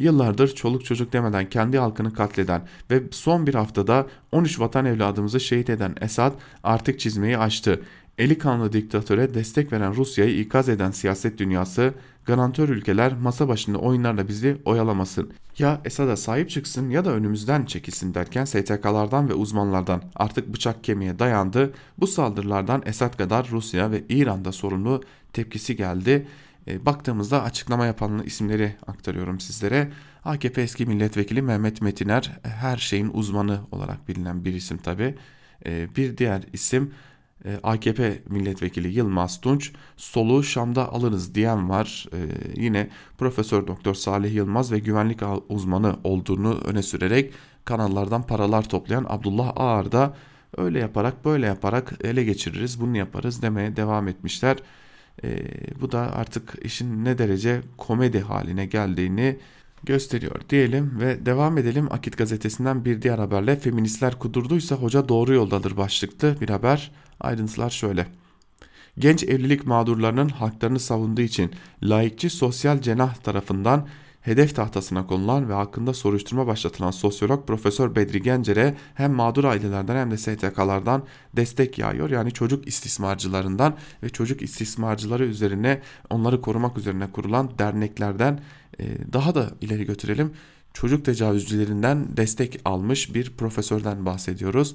Yıllardır çoluk çocuk demeden kendi halkını katleden ve son bir haftada 13 vatan evladımızı şehit eden Esad artık çizmeyi açtı. Eli kanlı diktatöre destek veren Rusya'yı ikaz eden siyaset dünyası, garantör ülkeler masa başında oyunlarla bizi oyalamasın. Ya Esad'a sahip çıksın ya da önümüzden çekilsin derken STK'lardan ve uzmanlardan artık bıçak kemiğe dayandı. Bu saldırılardan Esad kadar Rusya ve İran'da sorumlu tepkisi geldi. E, baktığımızda açıklama yapanların isimleri aktarıyorum sizlere. AKP eski milletvekili Mehmet Metiner her şeyin uzmanı olarak bilinen bir isim tabi. E, bir diğer isim e, AKP milletvekili Yılmaz Tunç soluğu Şam'da alırız diyen var. E, yine Profesör Doktor Salih Yılmaz ve güvenlik uzmanı olduğunu öne sürerek kanallardan paralar toplayan Abdullah Ağar da öyle yaparak böyle yaparak ele geçiririz bunu yaparız demeye devam etmişler. E, bu da artık işin ne derece komedi haline geldiğini gösteriyor diyelim ve devam edelim. Akit gazetesinden bir diğer haberle feministler kudurduysa hoca doğru yoldadır başlıklı bir haber. Ayrıntılar şöyle. Genç evlilik mağdurlarının haklarını savunduğu için laikçi sosyal cenah tarafından hedef tahtasına konulan ve hakkında soruşturma başlatılan sosyolog Profesör Bedri Gencer'e hem mağdur ailelerden hem de STK'lardan destek yağıyor. Yani çocuk istismarcılarından ve çocuk istismarcıları üzerine onları korumak üzerine kurulan derneklerden e, daha da ileri götürelim. Çocuk tecavüzcülerinden destek almış bir profesörden bahsediyoruz.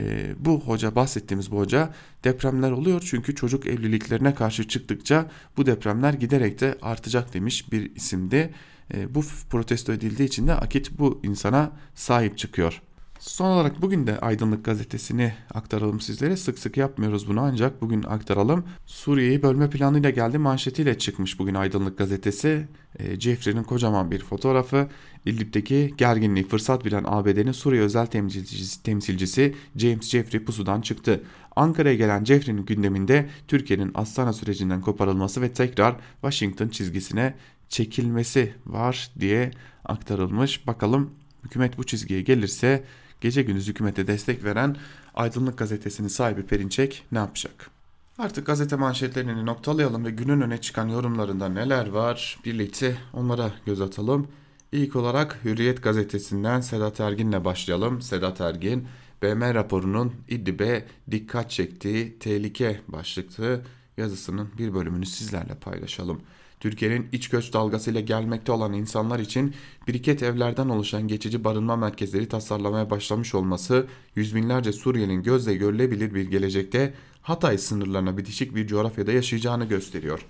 E, bu hoca bahsettiğimiz bu hoca depremler oluyor çünkü çocuk evliliklerine karşı çıktıkça bu depremler giderek de artacak demiş bir isimdi. E, bu protesto edildiği için de Akit bu insana sahip çıkıyor. Son olarak bugün de Aydınlık gazetesini aktaralım sizlere. Sık sık yapmıyoruz bunu ancak bugün aktaralım. Suriye'yi bölme planıyla geldi manşetiyle çıkmış bugün Aydınlık gazetesi. E, Jeffrey'nin kocaman bir fotoğrafı. İdlib'deki gerginliği fırsat bilen ABD'nin Suriye özel temsilcisi, temsilcisi James Jeffrey pusudan çıktı. Ankara'ya gelen Jeffrey'nin gündeminde Türkiye'nin Astana sürecinden koparılması ve tekrar Washington çizgisine çekilmesi var diye aktarılmış. Bakalım hükümet bu çizgiye gelirse gece gündüz hükümete destek veren Aydınlık Gazetesi'nin sahibi Perinçek ne yapacak? Artık gazete manşetlerini noktalayalım ve günün öne çıkan yorumlarında neler var birlikte onlara göz atalım. İlk olarak Hürriyet gazetesinden Sedat Ergin'le başlayalım. Sedat Ergin, BM raporunun İdlib'e dikkat çektiği tehlike başlıklı yazısının bir bölümünü sizlerle paylaşalım. Türkiye'nin iç göç dalgasıyla gelmekte olan insanlar için biriket evlerden oluşan geçici barınma merkezleri tasarlamaya başlamış olması yüz binlerce Suriyelinin gözle görülebilir bir gelecekte Hatay sınırlarına bitişik bir coğrafyada yaşayacağını gösteriyor.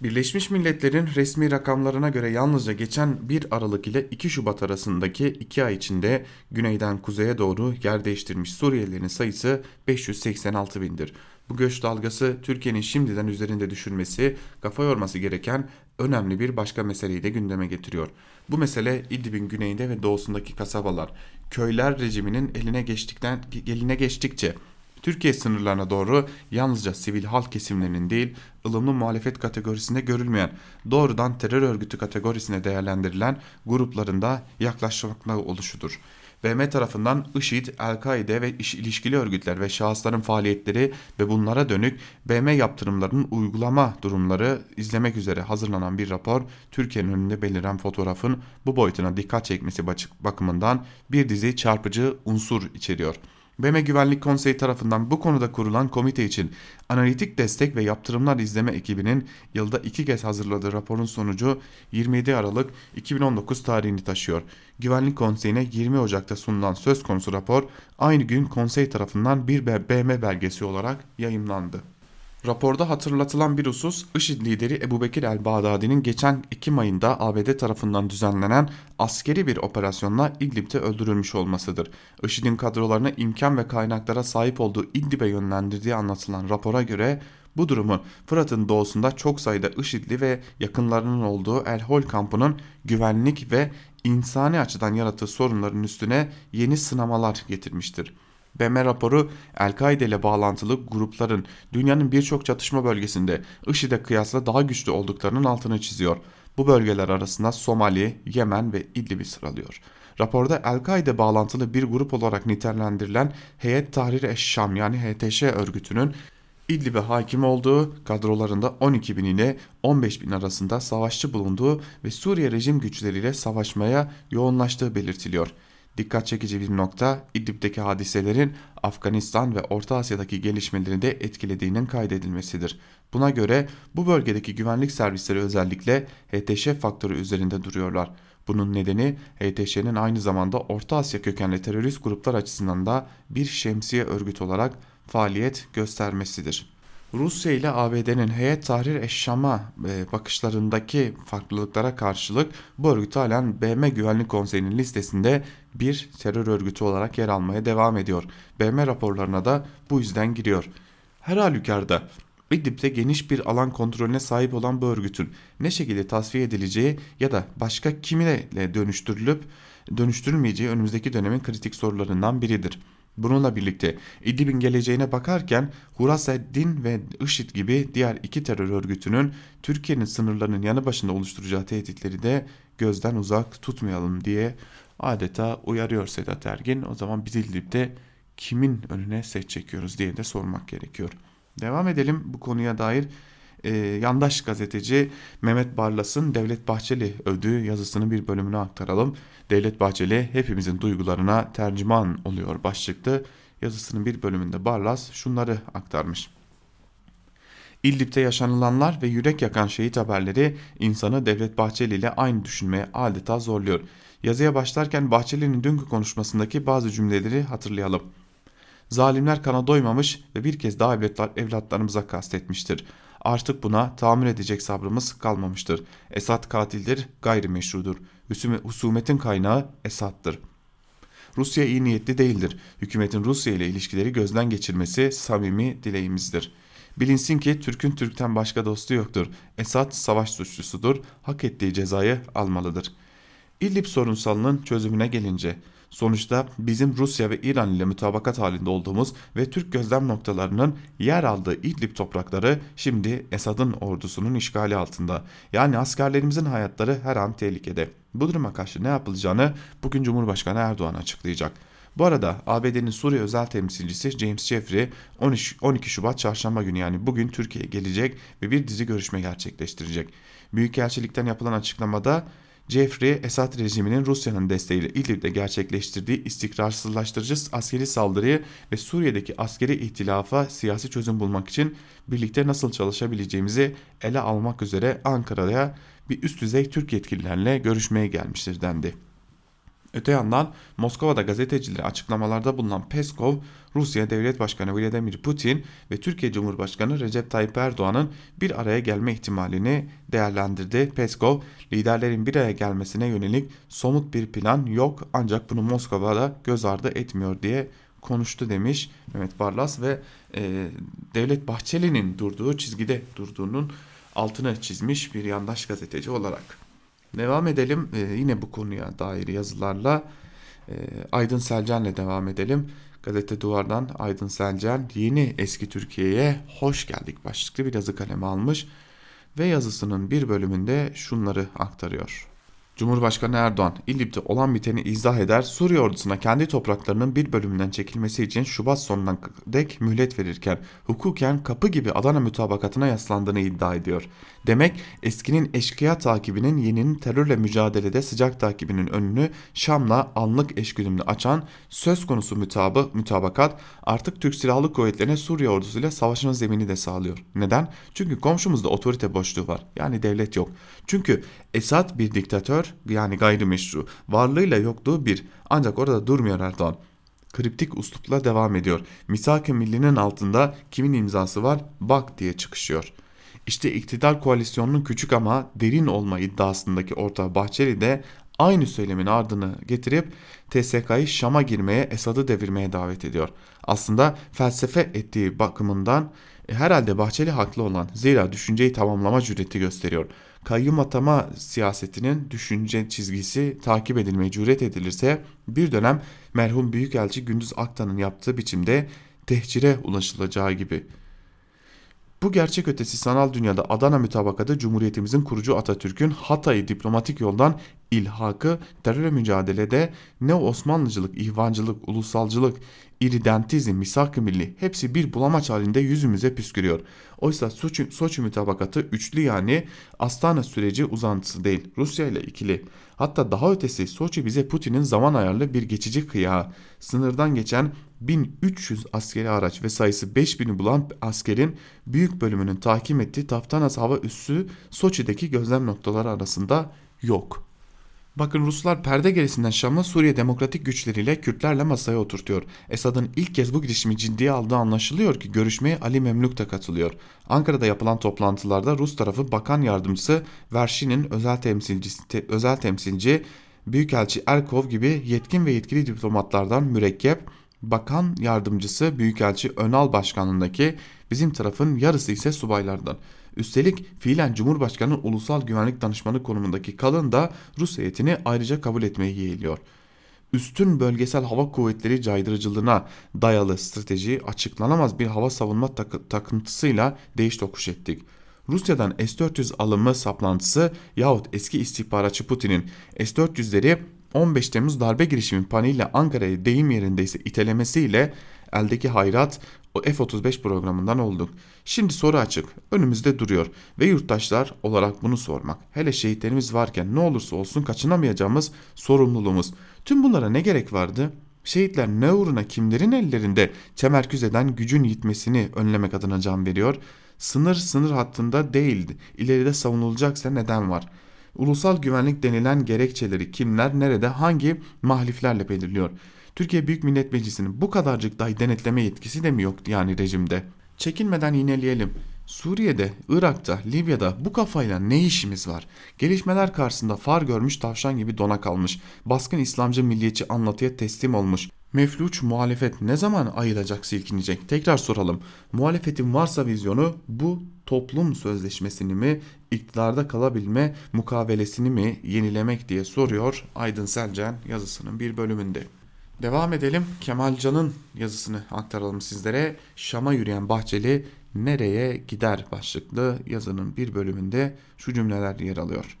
Birleşmiş Milletler'in resmi rakamlarına göre yalnızca geçen 1 Aralık ile 2 Şubat arasındaki 2 ay içinde güneyden kuzeye doğru yer değiştirmiş Suriyelilerin sayısı 586 bindir. Bu göç dalgası Türkiye'nin şimdiden üzerinde düşünmesi, kafa yorması gereken önemli bir başka meseleyi de gündeme getiriyor. Bu mesele İdlib'in güneyinde ve doğusundaki kasabalar, köyler rejiminin eline geçtikten eline geçtikçe Türkiye sınırlarına doğru yalnızca sivil halk kesimlerinin değil, ılımlı muhalefet kategorisinde görülmeyen, doğrudan terör örgütü kategorisine değerlendirilen grupların da yaklaşmakla oluşudur. BM tarafından IŞİD, El-Kaide ve ilişkili örgütler ve şahısların faaliyetleri ve bunlara dönük BM yaptırımlarının uygulama durumları izlemek üzere hazırlanan bir rapor, Türkiye'nin önünde beliren fotoğrafın bu boyutuna dikkat çekmesi bakımından bir dizi çarpıcı unsur içeriyor.'' BM Güvenlik Konseyi tarafından bu konuda kurulan komite için analitik destek ve yaptırımlar izleme ekibinin yılda iki kez hazırladığı raporun sonucu 27 Aralık 2019 tarihini taşıyor. Güvenlik Konseyi'ne 20 Ocak'ta sunulan söz konusu rapor aynı gün konsey tarafından bir BM belgesi olarak yayımlandı. Raporda hatırlatılan bir husus IŞİD lideri Ebu Bekir el-Bağdadi'nin geçen Ekim ayında ABD tarafından düzenlenen askeri bir operasyonla İdlib'de öldürülmüş olmasıdır. IŞİD'in kadrolarına imkan ve kaynaklara sahip olduğu İdlib'e yönlendirdiği anlatılan rapora göre bu durumun Fırat'ın doğusunda çok sayıda IŞİD'li ve yakınlarının olduğu El Hol kampının güvenlik ve insani açıdan yarattığı sorunların üstüne yeni sınamalar getirmiştir. BM raporu El-Kaide ile bağlantılı grupların dünyanın birçok çatışma bölgesinde IŞİD'e kıyasla daha güçlü olduklarının altını çiziyor. Bu bölgeler arasında Somali, Yemen ve İdlib'i sıralıyor. Raporda El-Kaide bağlantılı bir grup olarak nitelendirilen Heyet Tahrir Eşşam yani HTŞ örgütünün İdlib'e hakim olduğu kadrolarında 12 bin ile 15 bin arasında savaşçı bulunduğu ve Suriye rejim güçleriyle savaşmaya yoğunlaştığı belirtiliyor. Dikkat çekici bir nokta İdlib'deki hadiselerin Afganistan ve Orta Asya'daki gelişmeleri de etkilediğinin kaydedilmesidir. Buna göre bu bölgedeki güvenlik servisleri özellikle HTŞ faktörü üzerinde duruyorlar. Bunun nedeni HTŞ'nin aynı zamanda Orta Asya kökenli terörist gruplar açısından da bir şemsiye örgüt olarak faaliyet göstermesidir. Rusya ile ABD'nin heyet tahrir eşşama e, bakışlarındaki farklılıklara karşılık bu örgüt halen BM Güvenlik Konseyi'nin listesinde bir terör örgütü olarak yer almaya devam ediyor. BM raporlarına da bu yüzden giriyor. Her halükarda İdlib'de geniş bir alan kontrolüne sahip olan bu örgütün ne şekilde tasfiye edileceği ya da başka kiminle dönüştürülüp dönüştürülmeyeceği önümüzdeki dönemin kritik sorularından biridir. Bununla birlikte İdlib'in geleceğine bakarken Huraseddin ve IŞİD gibi diğer iki terör örgütünün Türkiye'nin sınırlarının yanı başında oluşturacağı tehditleri de gözden uzak tutmayalım diye adeta uyarıyor Sedat Ergin. O zaman biz İdlib'de kimin önüne set çekiyoruz diye de sormak gerekiyor. Devam edelim bu konuya dair e, yandaş gazeteci Mehmet Barlas'ın Devlet Bahçeli övdüğü yazısının bir bölümünü aktaralım. Devlet Bahçeli hepimizin duygularına tercüman oluyor başlıklı yazısının bir bölümünde Barlas şunları aktarmış. İdlib'de yaşanılanlar ve yürek yakan şehit haberleri insanı Devlet Bahçeli ile aynı düşünmeye adeta zorluyor. Yazıya başlarken Bahçeli'nin dünkü konuşmasındaki bazı cümleleri hatırlayalım. Zalimler kana doymamış ve bir kez daha evlatlar, evlatlarımıza kastetmiştir. Artık buna tahammül edecek sabrımız kalmamıştır. Esad katildir, gayrimeşrudur. Husumetin kaynağı Esad'dır. Rusya iyi niyetli değildir. Hükümetin Rusya ile ilişkileri gözden geçirmesi samimi dileğimizdir. Bilinsin ki Türk'ün Türk'ten başka dostu yoktur. Esad savaş suçlusudur, hak ettiği cezayı almalıdır. İdlib sorunsalının çözümüne gelince Sonuçta bizim Rusya ve İran ile mütabakat halinde olduğumuz ve Türk gözlem noktalarının yer aldığı İdlib toprakları şimdi Esad'ın ordusunun işgali altında. Yani askerlerimizin hayatları her an tehlikede. Bu duruma karşı ne yapılacağını bugün Cumhurbaşkanı Erdoğan açıklayacak. Bu arada ABD'nin Suriye özel temsilcisi James Jeffrey 13, 12 Şubat çarşamba günü yani bugün Türkiye'ye gelecek ve bir dizi görüşme gerçekleştirecek. Büyükelçilikten yapılan açıklamada Jeffrey Esad rejiminin Rusya'nın desteğiyle İdlib'de gerçekleştirdiği istikrarsızlaştırıcı askeri saldırıyı ve Suriye'deki askeri ihtilafa siyasi çözüm bulmak için birlikte nasıl çalışabileceğimizi ele almak üzere Ankara'ya bir üst düzey Türk yetkililerle görüşmeye gelmiştir dendi. Öte yandan Moskova'da gazetecilere açıklamalarda bulunan Peskov, Rusya Devlet Başkanı Vladimir Putin ve Türkiye Cumhurbaşkanı Recep Tayyip Erdoğan'ın bir araya gelme ihtimalini değerlendirdi. Peskov, liderlerin bir araya gelmesine yönelik somut bir plan yok ancak bunu Moskova'da göz ardı etmiyor diye konuştu demiş Mehmet Barlas ve e, Devlet Bahçeli'nin durduğu çizgide durduğunun altını çizmiş bir yandaş gazeteci olarak. Devam edelim ee, yine bu konuya dair yazılarla e, Aydın Selcan'la devam edelim. Gazete Duvar'dan Aydın Selcan yeni eski Türkiye'ye hoş geldik başlıklı bir yazı kalemi almış ve yazısının bir bölümünde şunları aktarıyor. Cumhurbaşkanı Erdoğan, İdlib'de olan biteni izah eder, Suriye ordusuna kendi topraklarının bir bölümünden çekilmesi için Şubat sonuna dek mühlet verirken hukuken kapı gibi Adana mütabakatına yaslandığını iddia ediyor. Demek eskinin eşkıya takibinin yeninin terörle mücadelede sıcak takibinin önünü Şam'la anlık eşgüdümlü açan söz konusu mütabı, mütabakat artık Türk Silahlı Kuvvetleri'ne Suriye ordusuyla savaşın zemini de sağlıyor. Neden? Çünkü komşumuzda otorite boşluğu var. Yani devlet yok. Çünkü Esad bir diktatör yani gayrimeşru. Varlığıyla yokluğu bir. Ancak orada durmuyor Erdoğan kriptik uslupla devam ediyor. Misak-ı Milli'nin altında kimin imzası var bak diye çıkışıyor. İşte iktidar koalisyonunun küçük ama derin olma iddiasındaki ortağı Bahçeli de aynı söylemin ardını getirip TSK'yı Şam'a girmeye Esad'ı devirmeye davet ediyor. Aslında felsefe ettiği bakımından e, herhalde Bahçeli haklı olan zira düşünceyi tamamlama cüreti gösteriyor. Kayyum atama siyasetinin düşünce çizgisi takip edilmeye cüret edilirse bir dönem merhum Büyükelçi Gündüz Aktan'ın yaptığı biçimde tehcire ulaşılacağı gibi.'' Bu gerçek ötesi sanal dünyada Adana mütabakatı Cumhuriyetimizin kurucu Atatürk'ün Hatay'ı diplomatik yoldan ilhakı terörle mücadelede ne Osmanlıcılık, ihvancılık, ulusalcılık, iridentizm, misak-ı milli hepsi bir bulamaç halinde yüzümüze püskürüyor. Oysa Soçi, Soçi mütabakatı üçlü yani Astana süreci uzantısı değil. Rusya ile ikili. Hatta daha ötesi Soçi bize Putin'in zaman ayarlı bir geçici kıyağı. Sınırdan geçen 1300 askeri araç ve sayısı 5000'i bulan askerin büyük bölümünün tahkim ettiği Taftanas hava üssü Soçi'deki gözlem noktaları arasında yok. Bakın Ruslar perde gerisinden Şam'ı Suriye demokratik güçleriyle Kürtlerle masaya oturtuyor. Esad'ın ilk kez bu girişimi ciddiye aldığı anlaşılıyor ki görüşmeye Ali Memluk da katılıyor. Ankara'da yapılan toplantılarda Rus tarafı bakan yardımcısı Vershin'in özel temsilcisi, te, özel temsilci Büyükelçi Erkov gibi yetkin ve yetkili diplomatlardan mürekkep bakan yardımcısı Büyükelçi Önal başkanlığındaki bizim tarafın yarısı ise subaylardan. Üstelik fiilen Cumhurbaşkanı Ulusal Güvenlik Danışmanı konumundaki kalın da Rus heyetini ayrıca kabul etmeyi yeğliyor. Üstün bölgesel hava kuvvetleri caydırıcılığına dayalı strateji açıklanamaz bir hava savunma takı takıntısıyla değiş tokuş ettik. Rusya'dan S-400 alımı saplantısı yahut eski istihbaratçı Putin'in S-400'leri 15 Temmuz darbe girişimi paniğiyle Ankara'yı deyim yerindeyse itelemesiyle eldeki hayrat o F-35 programından olduk. Şimdi soru açık. Önümüzde duruyor ve yurttaşlar olarak bunu sormak. Hele şehitlerimiz varken ne olursa olsun kaçınamayacağımız sorumluluğumuz. Tüm bunlara ne gerek vardı? Şehitler ne uğruna kimlerin ellerinde temerküz eden gücün yitmesini önlemek adına can veriyor? Sınır sınır hattında değildi. İleride savunulacaksa neden var? Ulusal güvenlik denilen gerekçeleri kimler, nerede, hangi mahliflerle belirliyor? Türkiye Büyük Millet Meclisi'nin bu kadarcık dahi denetleme yetkisi de mi yok yani rejimde? Çekinmeden yineleyelim. Suriye'de, Irak'ta, Libya'da bu kafayla ne işimiz var? Gelişmeler karşısında far görmüş tavşan gibi dona kalmış. Baskın İslamcı milliyetçi anlatıya teslim olmuş. Mefluç muhalefet ne zaman ayılacak silkinecek? Tekrar soralım. Muhalefetin varsa vizyonu bu toplum sözleşmesini mi, iktidarda kalabilme mukavelesini mi yenilemek diye soruyor Aydın Selcan yazısının bir bölümünde. Devam edelim. Kemal Can'ın yazısını aktaralım sizlere. Şam'a yürüyen Bahçeli nereye gider başlıklı yazının bir bölümünde şu cümleler yer alıyor.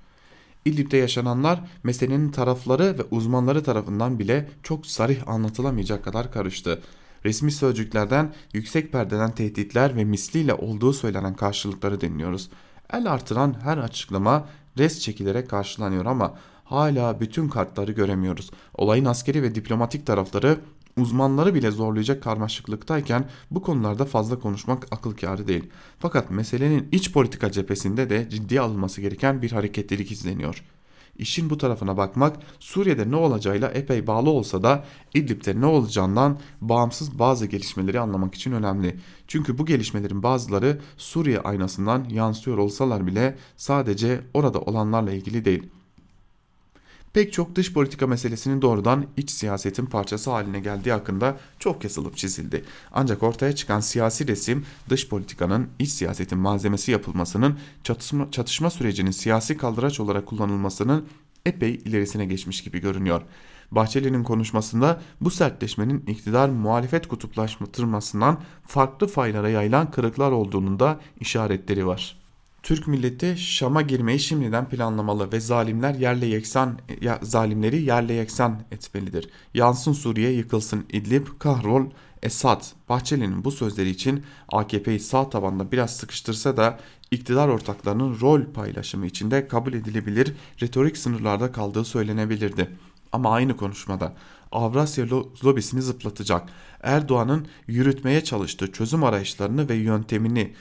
İdlib'de yaşananlar meselenin tarafları ve uzmanları tarafından bile çok sarih anlatılamayacak kadar karıştı. Resmi sözcüklerden yüksek perdeden tehditler ve misliyle olduğu söylenen karşılıkları dinliyoruz. El artıran her açıklama res çekilerek karşılanıyor ama hala bütün kartları göremiyoruz. Olayın askeri ve diplomatik tarafları uzmanları bile zorlayacak karmaşıklıktayken bu konularda fazla konuşmak akıl kârı değil. Fakat meselenin iç politika cephesinde de ciddiye alınması gereken bir hareketlilik izleniyor. İşin bu tarafına bakmak Suriye'de ne olacağıyla epey bağlı olsa da İdlib'de ne olacağından bağımsız bazı gelişmeleri anlamak için önemli. Çünkü bu gelişmelerin bazıları Suriye aynasından yansıyor olsalar bile sadece orada olanlarla ilgili değil pek çok dış politika meselesinin doğrudan iç siyasetin parçası haline geldiği hakkında çok yazılıp çizildi. Ancak ortaya çıkan siyasi resim dış politikanın iç siyasetin malzemesi yapılmasının çatışma, çatışma sürecinin siyasi kaldıraç olarak kullanılmasının epey ilerisine geçmiş gibi görünüyor. Bahçeli'nin konuşmasında bu sertleşmenin iktidar muhalefet kutuplaştırmasından farklı faylara yayılan kırıklar olduğunun da işaretleri var. Türk milleti Şam'a girmeyi şimdiden planlamalı ve zalimler yerle yeksan ya, zalimleri yerle yeksan etmelidir. Yansın Suriye, yıkılsın İdlib, kahrol Esad. Bahçeli'nin bu sözleri için AKP'yi sağ tabanda biraz sıkıştırsa da iktidar ortaklarının rol paylaşımı içinde kabul edilebilir retorik sınırlarda kaldığı söylenebilirdi. Ama aynı konuşmada Avrasya lobisini zıplatacak, Erdoğan'ın yürütmeye çalıştığı çözüm arayışlarını ve yöntemini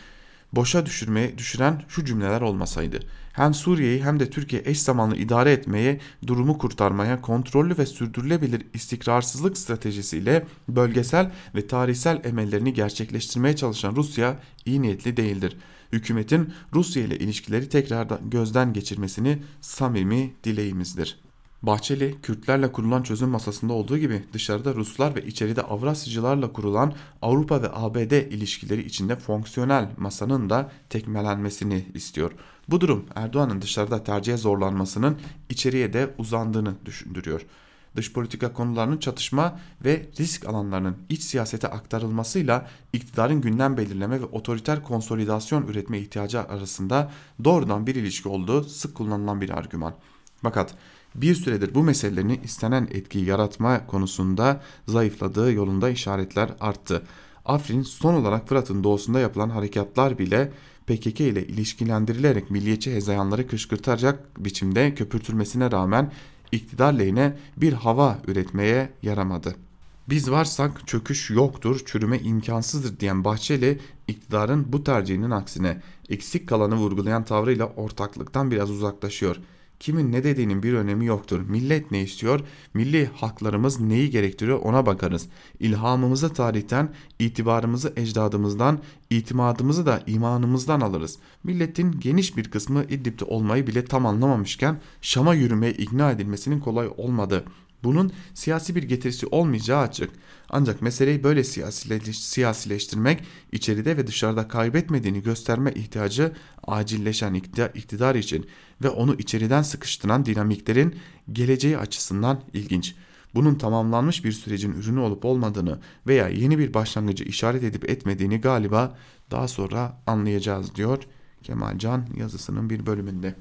boşa düşürmeye düşüren şu cümleler olmasaydı. Hem Suriye'yi hem de Türkiye eş zamanlı idare etmeye, durumu kurtarmaya, kontrollü ve sürdürülebilir istikrarsızlık stratejisiyle bölgesel ve tarihsel emellerini gerçekleştirmeye çalışan Rusya iyi niyetli değildir. Hükümetin Rusya ile ilişkileri tekrardan gözden geçirmesini samimi dileğimizdir. Bahçeli, Kürtlerle kurulan çözüm masasında olduğu gibi dışarıda Ruslar ve içeride Avrasyacılarla kurulan Avrupa ve ABD ilişkileri içinde fonksiyonel masanın da tekmelenmesini istiyor. Bu durum Erdoğan'ın dışarıda tercihe zorlanmasının içeriye de uzandığını düşündürüyor. Dış politika konularının çatışma ve risk alanlarının iç siyasete aktarılmasıyla iktidarın gündem belirleme ve otoriter konsolidasyon üretme ihtiyacı arasında doğrudan bir ilişki olduğu sık kullanılan bir argüman. Fakat bir süredir bu meselelerin istenen etkiyi yaratma konusunda zayıfladığı yolunda işaretler arttı. Afrin son olarak Fırat'ın doğusunda yapılan harekatlar bile PKK ile ilişkilendirilerek milliyetçi hezeyanları kışkırtacak biçimde köpürtülmesine rağmen iktidar lehine bir hava üretmeye yaramadı. Biz varsak çöküş yoktur, çürüme imkansızdır diyen Bahçeli iktidarın bu tercihinin aksine eksik kalanı vurgulayan tavrıyla ortaklıktan biraz uzaklaşıyor kimin ne dediğinin bir önemi yoktur. Millet ne istiyor? Milli haklarımız neyi gerektiriyor ona bakarız. İlhamımızı tarihten, itibarımızı ecdadımızdan, itimadımızı da imanımızdan alırız. Milletin geniş bir kısmı İdlib'de olmayı bile tam anlamamışken Şam'a yürümeye ikna edilmesinin kolay olmadı. Bunun siyasi bir getirisi olmayacağı açık. Ancak meseleyi böyle siyasileştirmek içeride ve dışarıda kaybetmediğini gösterme ihtiyacı acilleşen iktidar için ve onu içeriden sıkıştıran dinamiklerin geleceği açısından ilginç. Bunun tamamlanmış bir sürecin ürünü olup olmadığını veya yeni bir başlangıcı işaret edip etmediğini galiba daha sonra anlayacağız diyor Kemal Can yazısının bir bölümünde.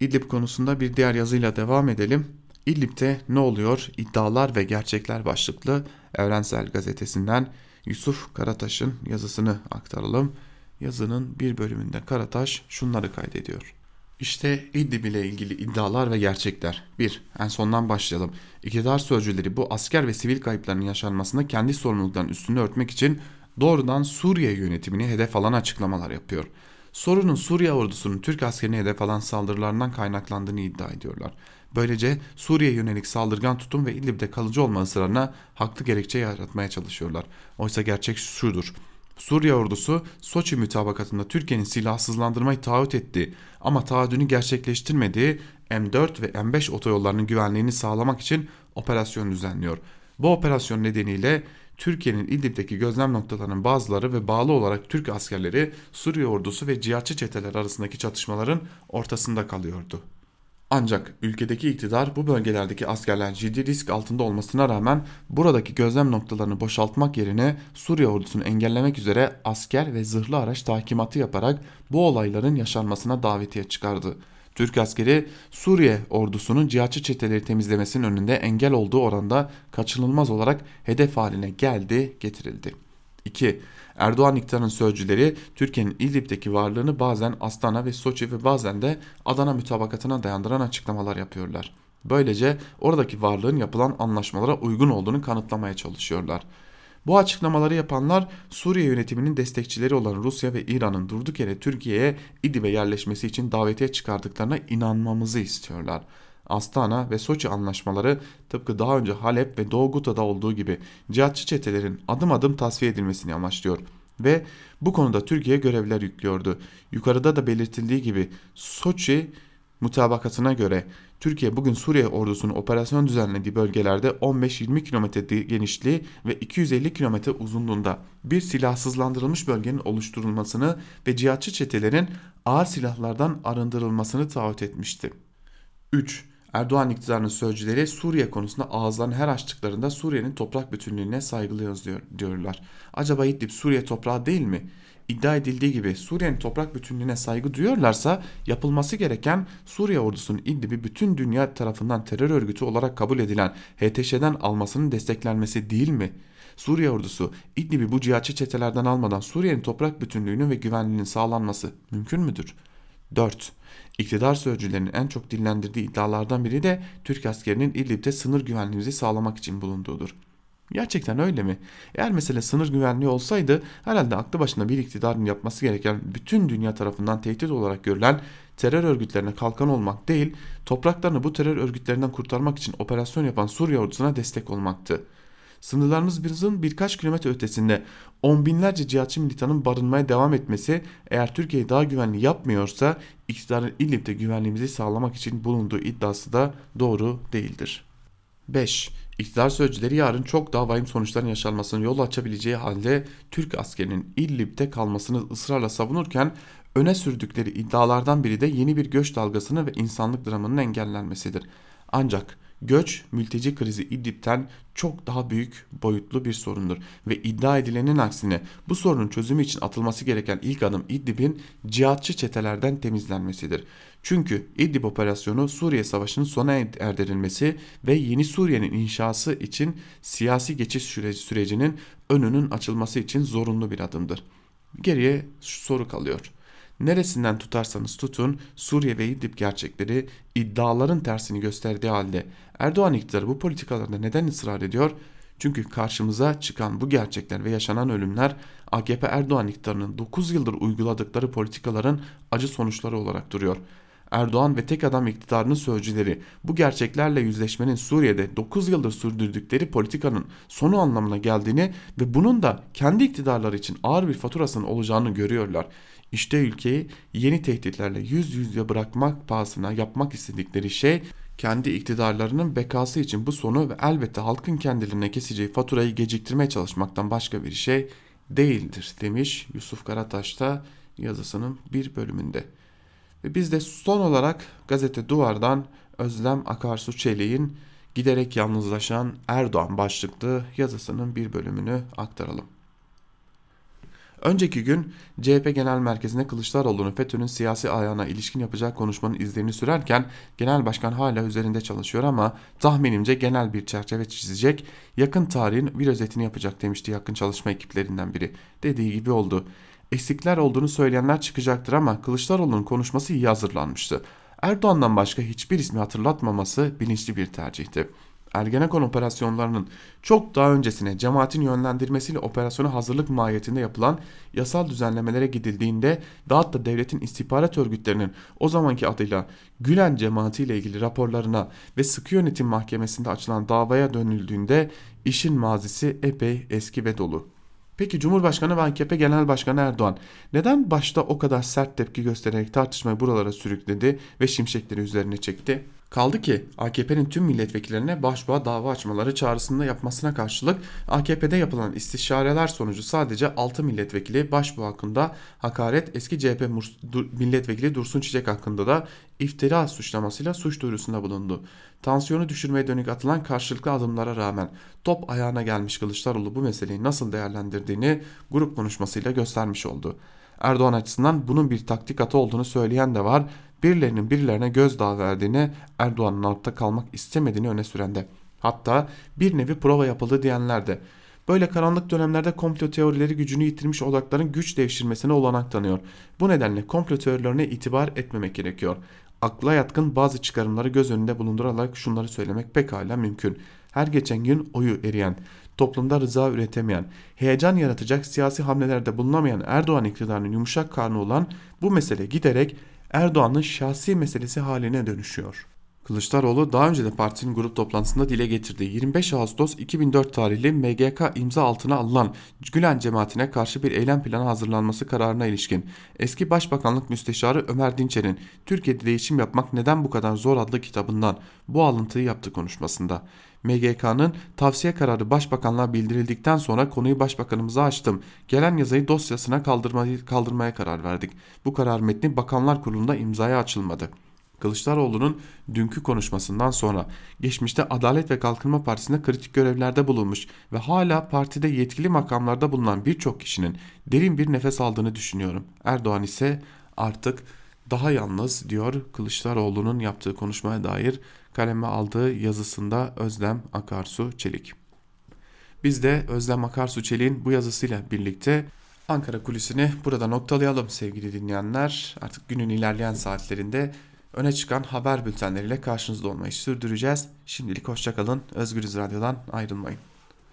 İdlib konusunda bir diğer yazıyla devam edelim. İdlib'te ne oluyor? İddialar ve gerçekler başlıklı Evrensel Gazetesi'nden Yusuf Karataş'ın yazısını aktaralım. Yazının bir bölümünde Karataş şunları kaydediyor. İşte İdlib ile ilgili iddialar ve gerçekler. 1. En sondan başlayalım. İktidar sözcüleri bu asker ve sivil kayıplarının yaşanmasında kendi sorumluluklarının üstünü örtmek için doğrudan Suriye yönetimini hedef alan açıklamalar yapıyor. Sorunun Suriye ordusunun Türk askerine hedef alan saldırılarından kaynaklandığını iddia ediyorlar. Böylece Suriye yönelik saldırgan tutum ve İdlib'de kalıcı olma ısrarına haklı gerekçe yaratmaya çalışıyorlar. Oysa gerçek şudur. Suriye ordusu Soçi mütabakatında Türkiye'nin silahsızlandırmayı taahhüt ettiği ama taahhüdünü gerçekleştirmediği M4 ve M5 otoyollarının güvenliğini sağlamak için operasyon düzenliyor. Bu operasyon nedeniyle Türkiye'nin İdlib'deki gözlem noktalarının bazıları ve bağlı olarak Türk askerleri Suriye ordusu ve cihatçı çeteler arasındaki çatışmaların ortasında kalıyordu. Ancak ülkedeki iktidar bu bölgelerdeki askerler ciddi risk altında olmasına rağmen buradaki gözlem noktalarını boşaltmak yerine Suriye ordusunu engellemek üzere asker ve zırhlı araç takimatı yaparak bu olayların yaşanmasına davetiye çıkardı. Türk askeri Suriye ordusunun cihatçı çeteleri temizlemesinin önünde engel olduğu oranda kaçınılmaz olarak hedef haline geldi, getirildi. 2. Erdoğan iktidarının sözcüleri Türkiye'nin İdlib'deki varlığını bazen Astana ve Soçi ve bazen de Adana mütabakatına dayandıran açıklamalar yapıyorlar. Böylece oradaki varlığın yapılan anlaşmalara uygun olduğunu kanıtlamaya çalışıyorlar. Bu açıklamaları yapanlar Suriye yönetiminin destekçileri olan Rusya ve İran'ın durduk yere Türkiye'ye İdlib'e yerleşmesi için davetiye çıkardıklarına inanmamızı istiyorlar. Astana ve Soçi anlaşmaları tıpkı daha önce Halep ve Doğu Guta'da olduğu gibi cihatçı çetelerin adım adım tasfiye edilmesini amaçlıyor ve bu konuda Türkiye görevler yüklüyordu. Yukarıda da belirtildiği gibi Soçi mutabakatına göre Türkiye bugün Suriye ordusunun operasyon düzenlediği bölgelerde 15-20 kilometre genişliği ve 250 kilometre uzunluğunda bir silahsızlandırılmış bölgenin oluşturulmasını ve cihatçı çetelerin ağır silahlardan arındırılmasını taahhüt etmişti. 3. Erdoğan iktidarının sözcüleri Suriye konusunda ağızlarını her açtıklarında Suriye'nin toprak bütünlüğüne saygılıyoruz diyor, diyorlar. Acaba İdlib Suriye toprağı değil mi? İddia edildiği gibi Suriye'nin toprak bütünlüğüne saygı duyuyorlarsa yapılması gereken Suriye ordusunun İdlib'i bütün dünya tarafından terör örgütü olarak kabul edilen HTŞ'den almasının desteklenmesi değil mi? Suriye ordusu İdlib'i bu cihatçı çetelerden almadan Suriye'nin toprak bütünlüğünün ve güvenliğinin sağlanması mümkün müdür? 4. İktidar sözcülerinin en çok dillendirdiği iddialardan biri de Türk askerinin İdlib'de sınır güvenliğimizi sağlamak için bulunduğudur. Gerçekten öyle mi? Eğer mesele sınır güvenliği olsaydı herhalde aklı başında bir iktidarın yapması gereken bütün dünya tarafından tehdit olarak görülen terör örgütlerine kalkan olmak değil, topraklarını bu terör örgütlerinden kurtarmak için operasyon yapan Suriye ordusuna destek olmaktı. Sınırlarımızın birkaç kilometre ötesinde on binlerce cihatçı militanın barınmaya devam etmesi eğer Türkiye daha güvenli yapmıyorsa iktidarın İdlib'de güvenliğimizi sağlamak için bulunduğu iddiası da doğru değildir. 5. İktidar sözcüleri yarın çok daha vahim sonuçların yaşanmasının yol açabileceği halde Türk askerinin İdlib'de kalmasını ısrarla savunurken öne sürdükleri iddialardan biri de yeni bir göç dalgasını ve insanlık dramının engellenmesidir. Ancak Göç, mülteci krizi İdlib'ten çok daha büyük boyutlu bir sorundur ve iddia edilenin aksine bu sorunun çözümü için atılması gereken ilk adım İdlib'in cihatçı çetelerden temizlenmesidir. Çünkü İdlib operasyonu Suriye Savaşı'nın sona erdirilmesi ve yeni Suriye'nin inşası için siyasi geçiş sürecinin önünün açılması için zorunlu bir adımdır. Geriye soru kalıyor. Neresinden tutarsanız tutun Suriye ve İdlib gerçekleri iddiaların tersini gösterdiği halde Erdoğan iktidarı bu politikalarında neden ısrar ediyor? Çünkü karşımıza çıkan bu gerçekler ve yaşanan ölümler AKP Erdoğan iktidarının 9 yıldır uyguladıkları politikaların acı sonuçları olarak duruyor. Erdoğan ve tek adam iktidarının sözcüleri bu gerçeklerle yüzleşmenin Suriye'de 9 yıldır sürdürdükleri politikanın sonu anlamına geldiğini ve bunun da kendi iktidarları için ağır bir faturasının olacağını görüyorlar. İşte ülkeyi yeni tehditlerle yüz yüze bırakmak pahasına yapmak istedikleri şey kendi iktidarlarının bekası için bu sonu ve elbette halkın kendilerine keseceği faturayı geciktirmeye çalışmaktan başka bir şey değildir demiş Yusuf Karataş da yazısının bir bölümünde. Ve biz de son olarak gazete Duvar'dan Özlem Akarsu Çelik'in giderek yalnızlaşan Erdoğan başlıklı yazısının bir bölümünü aktaralım. Önceki gün CHP Genel Merkezi'nde Kılıçdaroğlu'nun FETÖ'nün siyasi ayağına ilişkin yapacağı konuşmanın izlerini sürerken Genel Başkan hala üzerinde çalışıyor ama tahminimce genel bir çerçeve çizecek, yakın tarihin bir özetini yapacak demişti yakın çalışma ekiplerinden biri. Dediği gibi oldu. Eksikler olduğunu söyleyenler çıkacaktır ama Kılıçdaroğlu'nun konuşması iyi hazırlanmıştı. Erdoğan'dan başka hiçbir ismi hatırlatmaması bilinçli bir tercihti. Ergenekon operasyonlarının çok daha öncesine cemaatin yönlendirmesiyle operasyona hazırlık mahiyetinde yapılan yasal düzenlemelere gidildiğinde dağıt da devletin istihbarat örgütlerinin o zamanki adıyla Gülen cemaati ile ilgili raporlarına ve sıkı yönetim mahkemesinde açılan davaya dönüldüğünde işin mazisi epey eski ve dolu. Peki Cumhurbaşkanı ve AKP Genel Başkanı Erdoğan neden başta o kadar sert tepki göstererek tartışmayı buralara sürükledi ve şimşekleri üzerine çekti? Kaldı ki AKP'nin tüm milletvekillerine başbuğa dava açmaları çağrısında yapmasına karşılık AKP'de yapılan istişareler sonucu sadece 6 milletvekili başbuğa hakkında hakaret eski CHP milletvekili Dursun Çiçek hakkında da iftira suçlamasıyla suç duyurusunda bulundu. Tansiyonu düşürmeye dönük atılan karşılıklı adımlara rağmen top ayağına gelmiş Kılıçdaroğlu bu meseleyi nasıl değerlendirdiğini grup konuşmasıyla göstermiş oldu. Erdoğan açısından bunun bir taktik atı olduğunu söyleyen de var birilerinin birilerine gözdağı verdiğini Erdoğan'ın altta kalmak istemediğini öne sürende. Hatta bir nevi prova yapıldı diyenler de. Böyle karanlık dönemlerde komplo teorileri gücünü yitirmiş odakların güç devşirmesine olanak tanıyor. Bu nedenle komplo teorilerine itibar etmemek gerekiyor. Akla yatkın bazı çıkarımları göz önünde bulundurarak şunları söylemek pekala mümkün. Her geçen gün oyu eriyen, toplumda rıza üretemeyen, heyecan yaratacak siyasi hamlelerde bulunamayan Erdoğan iktidarının yumuşak karnı olan bu mesele giderek Erdoğan'ın şahsi meselesi haline dönüşüyor. Kılıçdaroğlu daha önce de partinin grup toplantısında dile getirdiği 25 Ağustos 2004 tarihli MGK imza altına alınan Gülen cemaatine karşı bir eylem planı hazırlanması kararına ilişkin eski Başbakanlık Müsteşarı Ömer Dinçer'in Türkiye'de değişim yapmak neden bu kadar zor adlı kitabından bu alıntıyı yaptı konuşmasında. MGK'nın tavsiye kararı başbakanlığa bildirildikten sonra konuyu başbakanımıza açtım. Gelen yazıyı dosyasına kaldırmayı, kaldırmaya karar verdik. Bu karar metni Bakanlar Kurulu'nda imzaya açılmadı.'' Kılıçdaroğlu'nun dünkü konuşmasından sonra geçmişte Adalet ve Kalkınma Partisi'nde kritik görevlerde bulunmuş ve hala partide yetkili makamlarda bulunan birçok kişinin derin bir nefes aldığını düşünüyorum. Erdoğan ise artık daha yalnız diyor Kılıçdaroğlu'nun yaptığı konuşmaya dair kaleme aldığı yazısında Özlem Akarsu Çelik. Biz de Özlem Akarsu Çelik'in bu yazısıyla birlikte Ankara kulisini burada noktalayalım sevgili dinleyenler. Artık günün ilerleyen saatlerinde öne çıkan haber bültenleriyle karşınızda olmayı sürdüreceğiz. Şimdilik hoşçakalın. Özgürüz Radyo'dan ayrılmayın.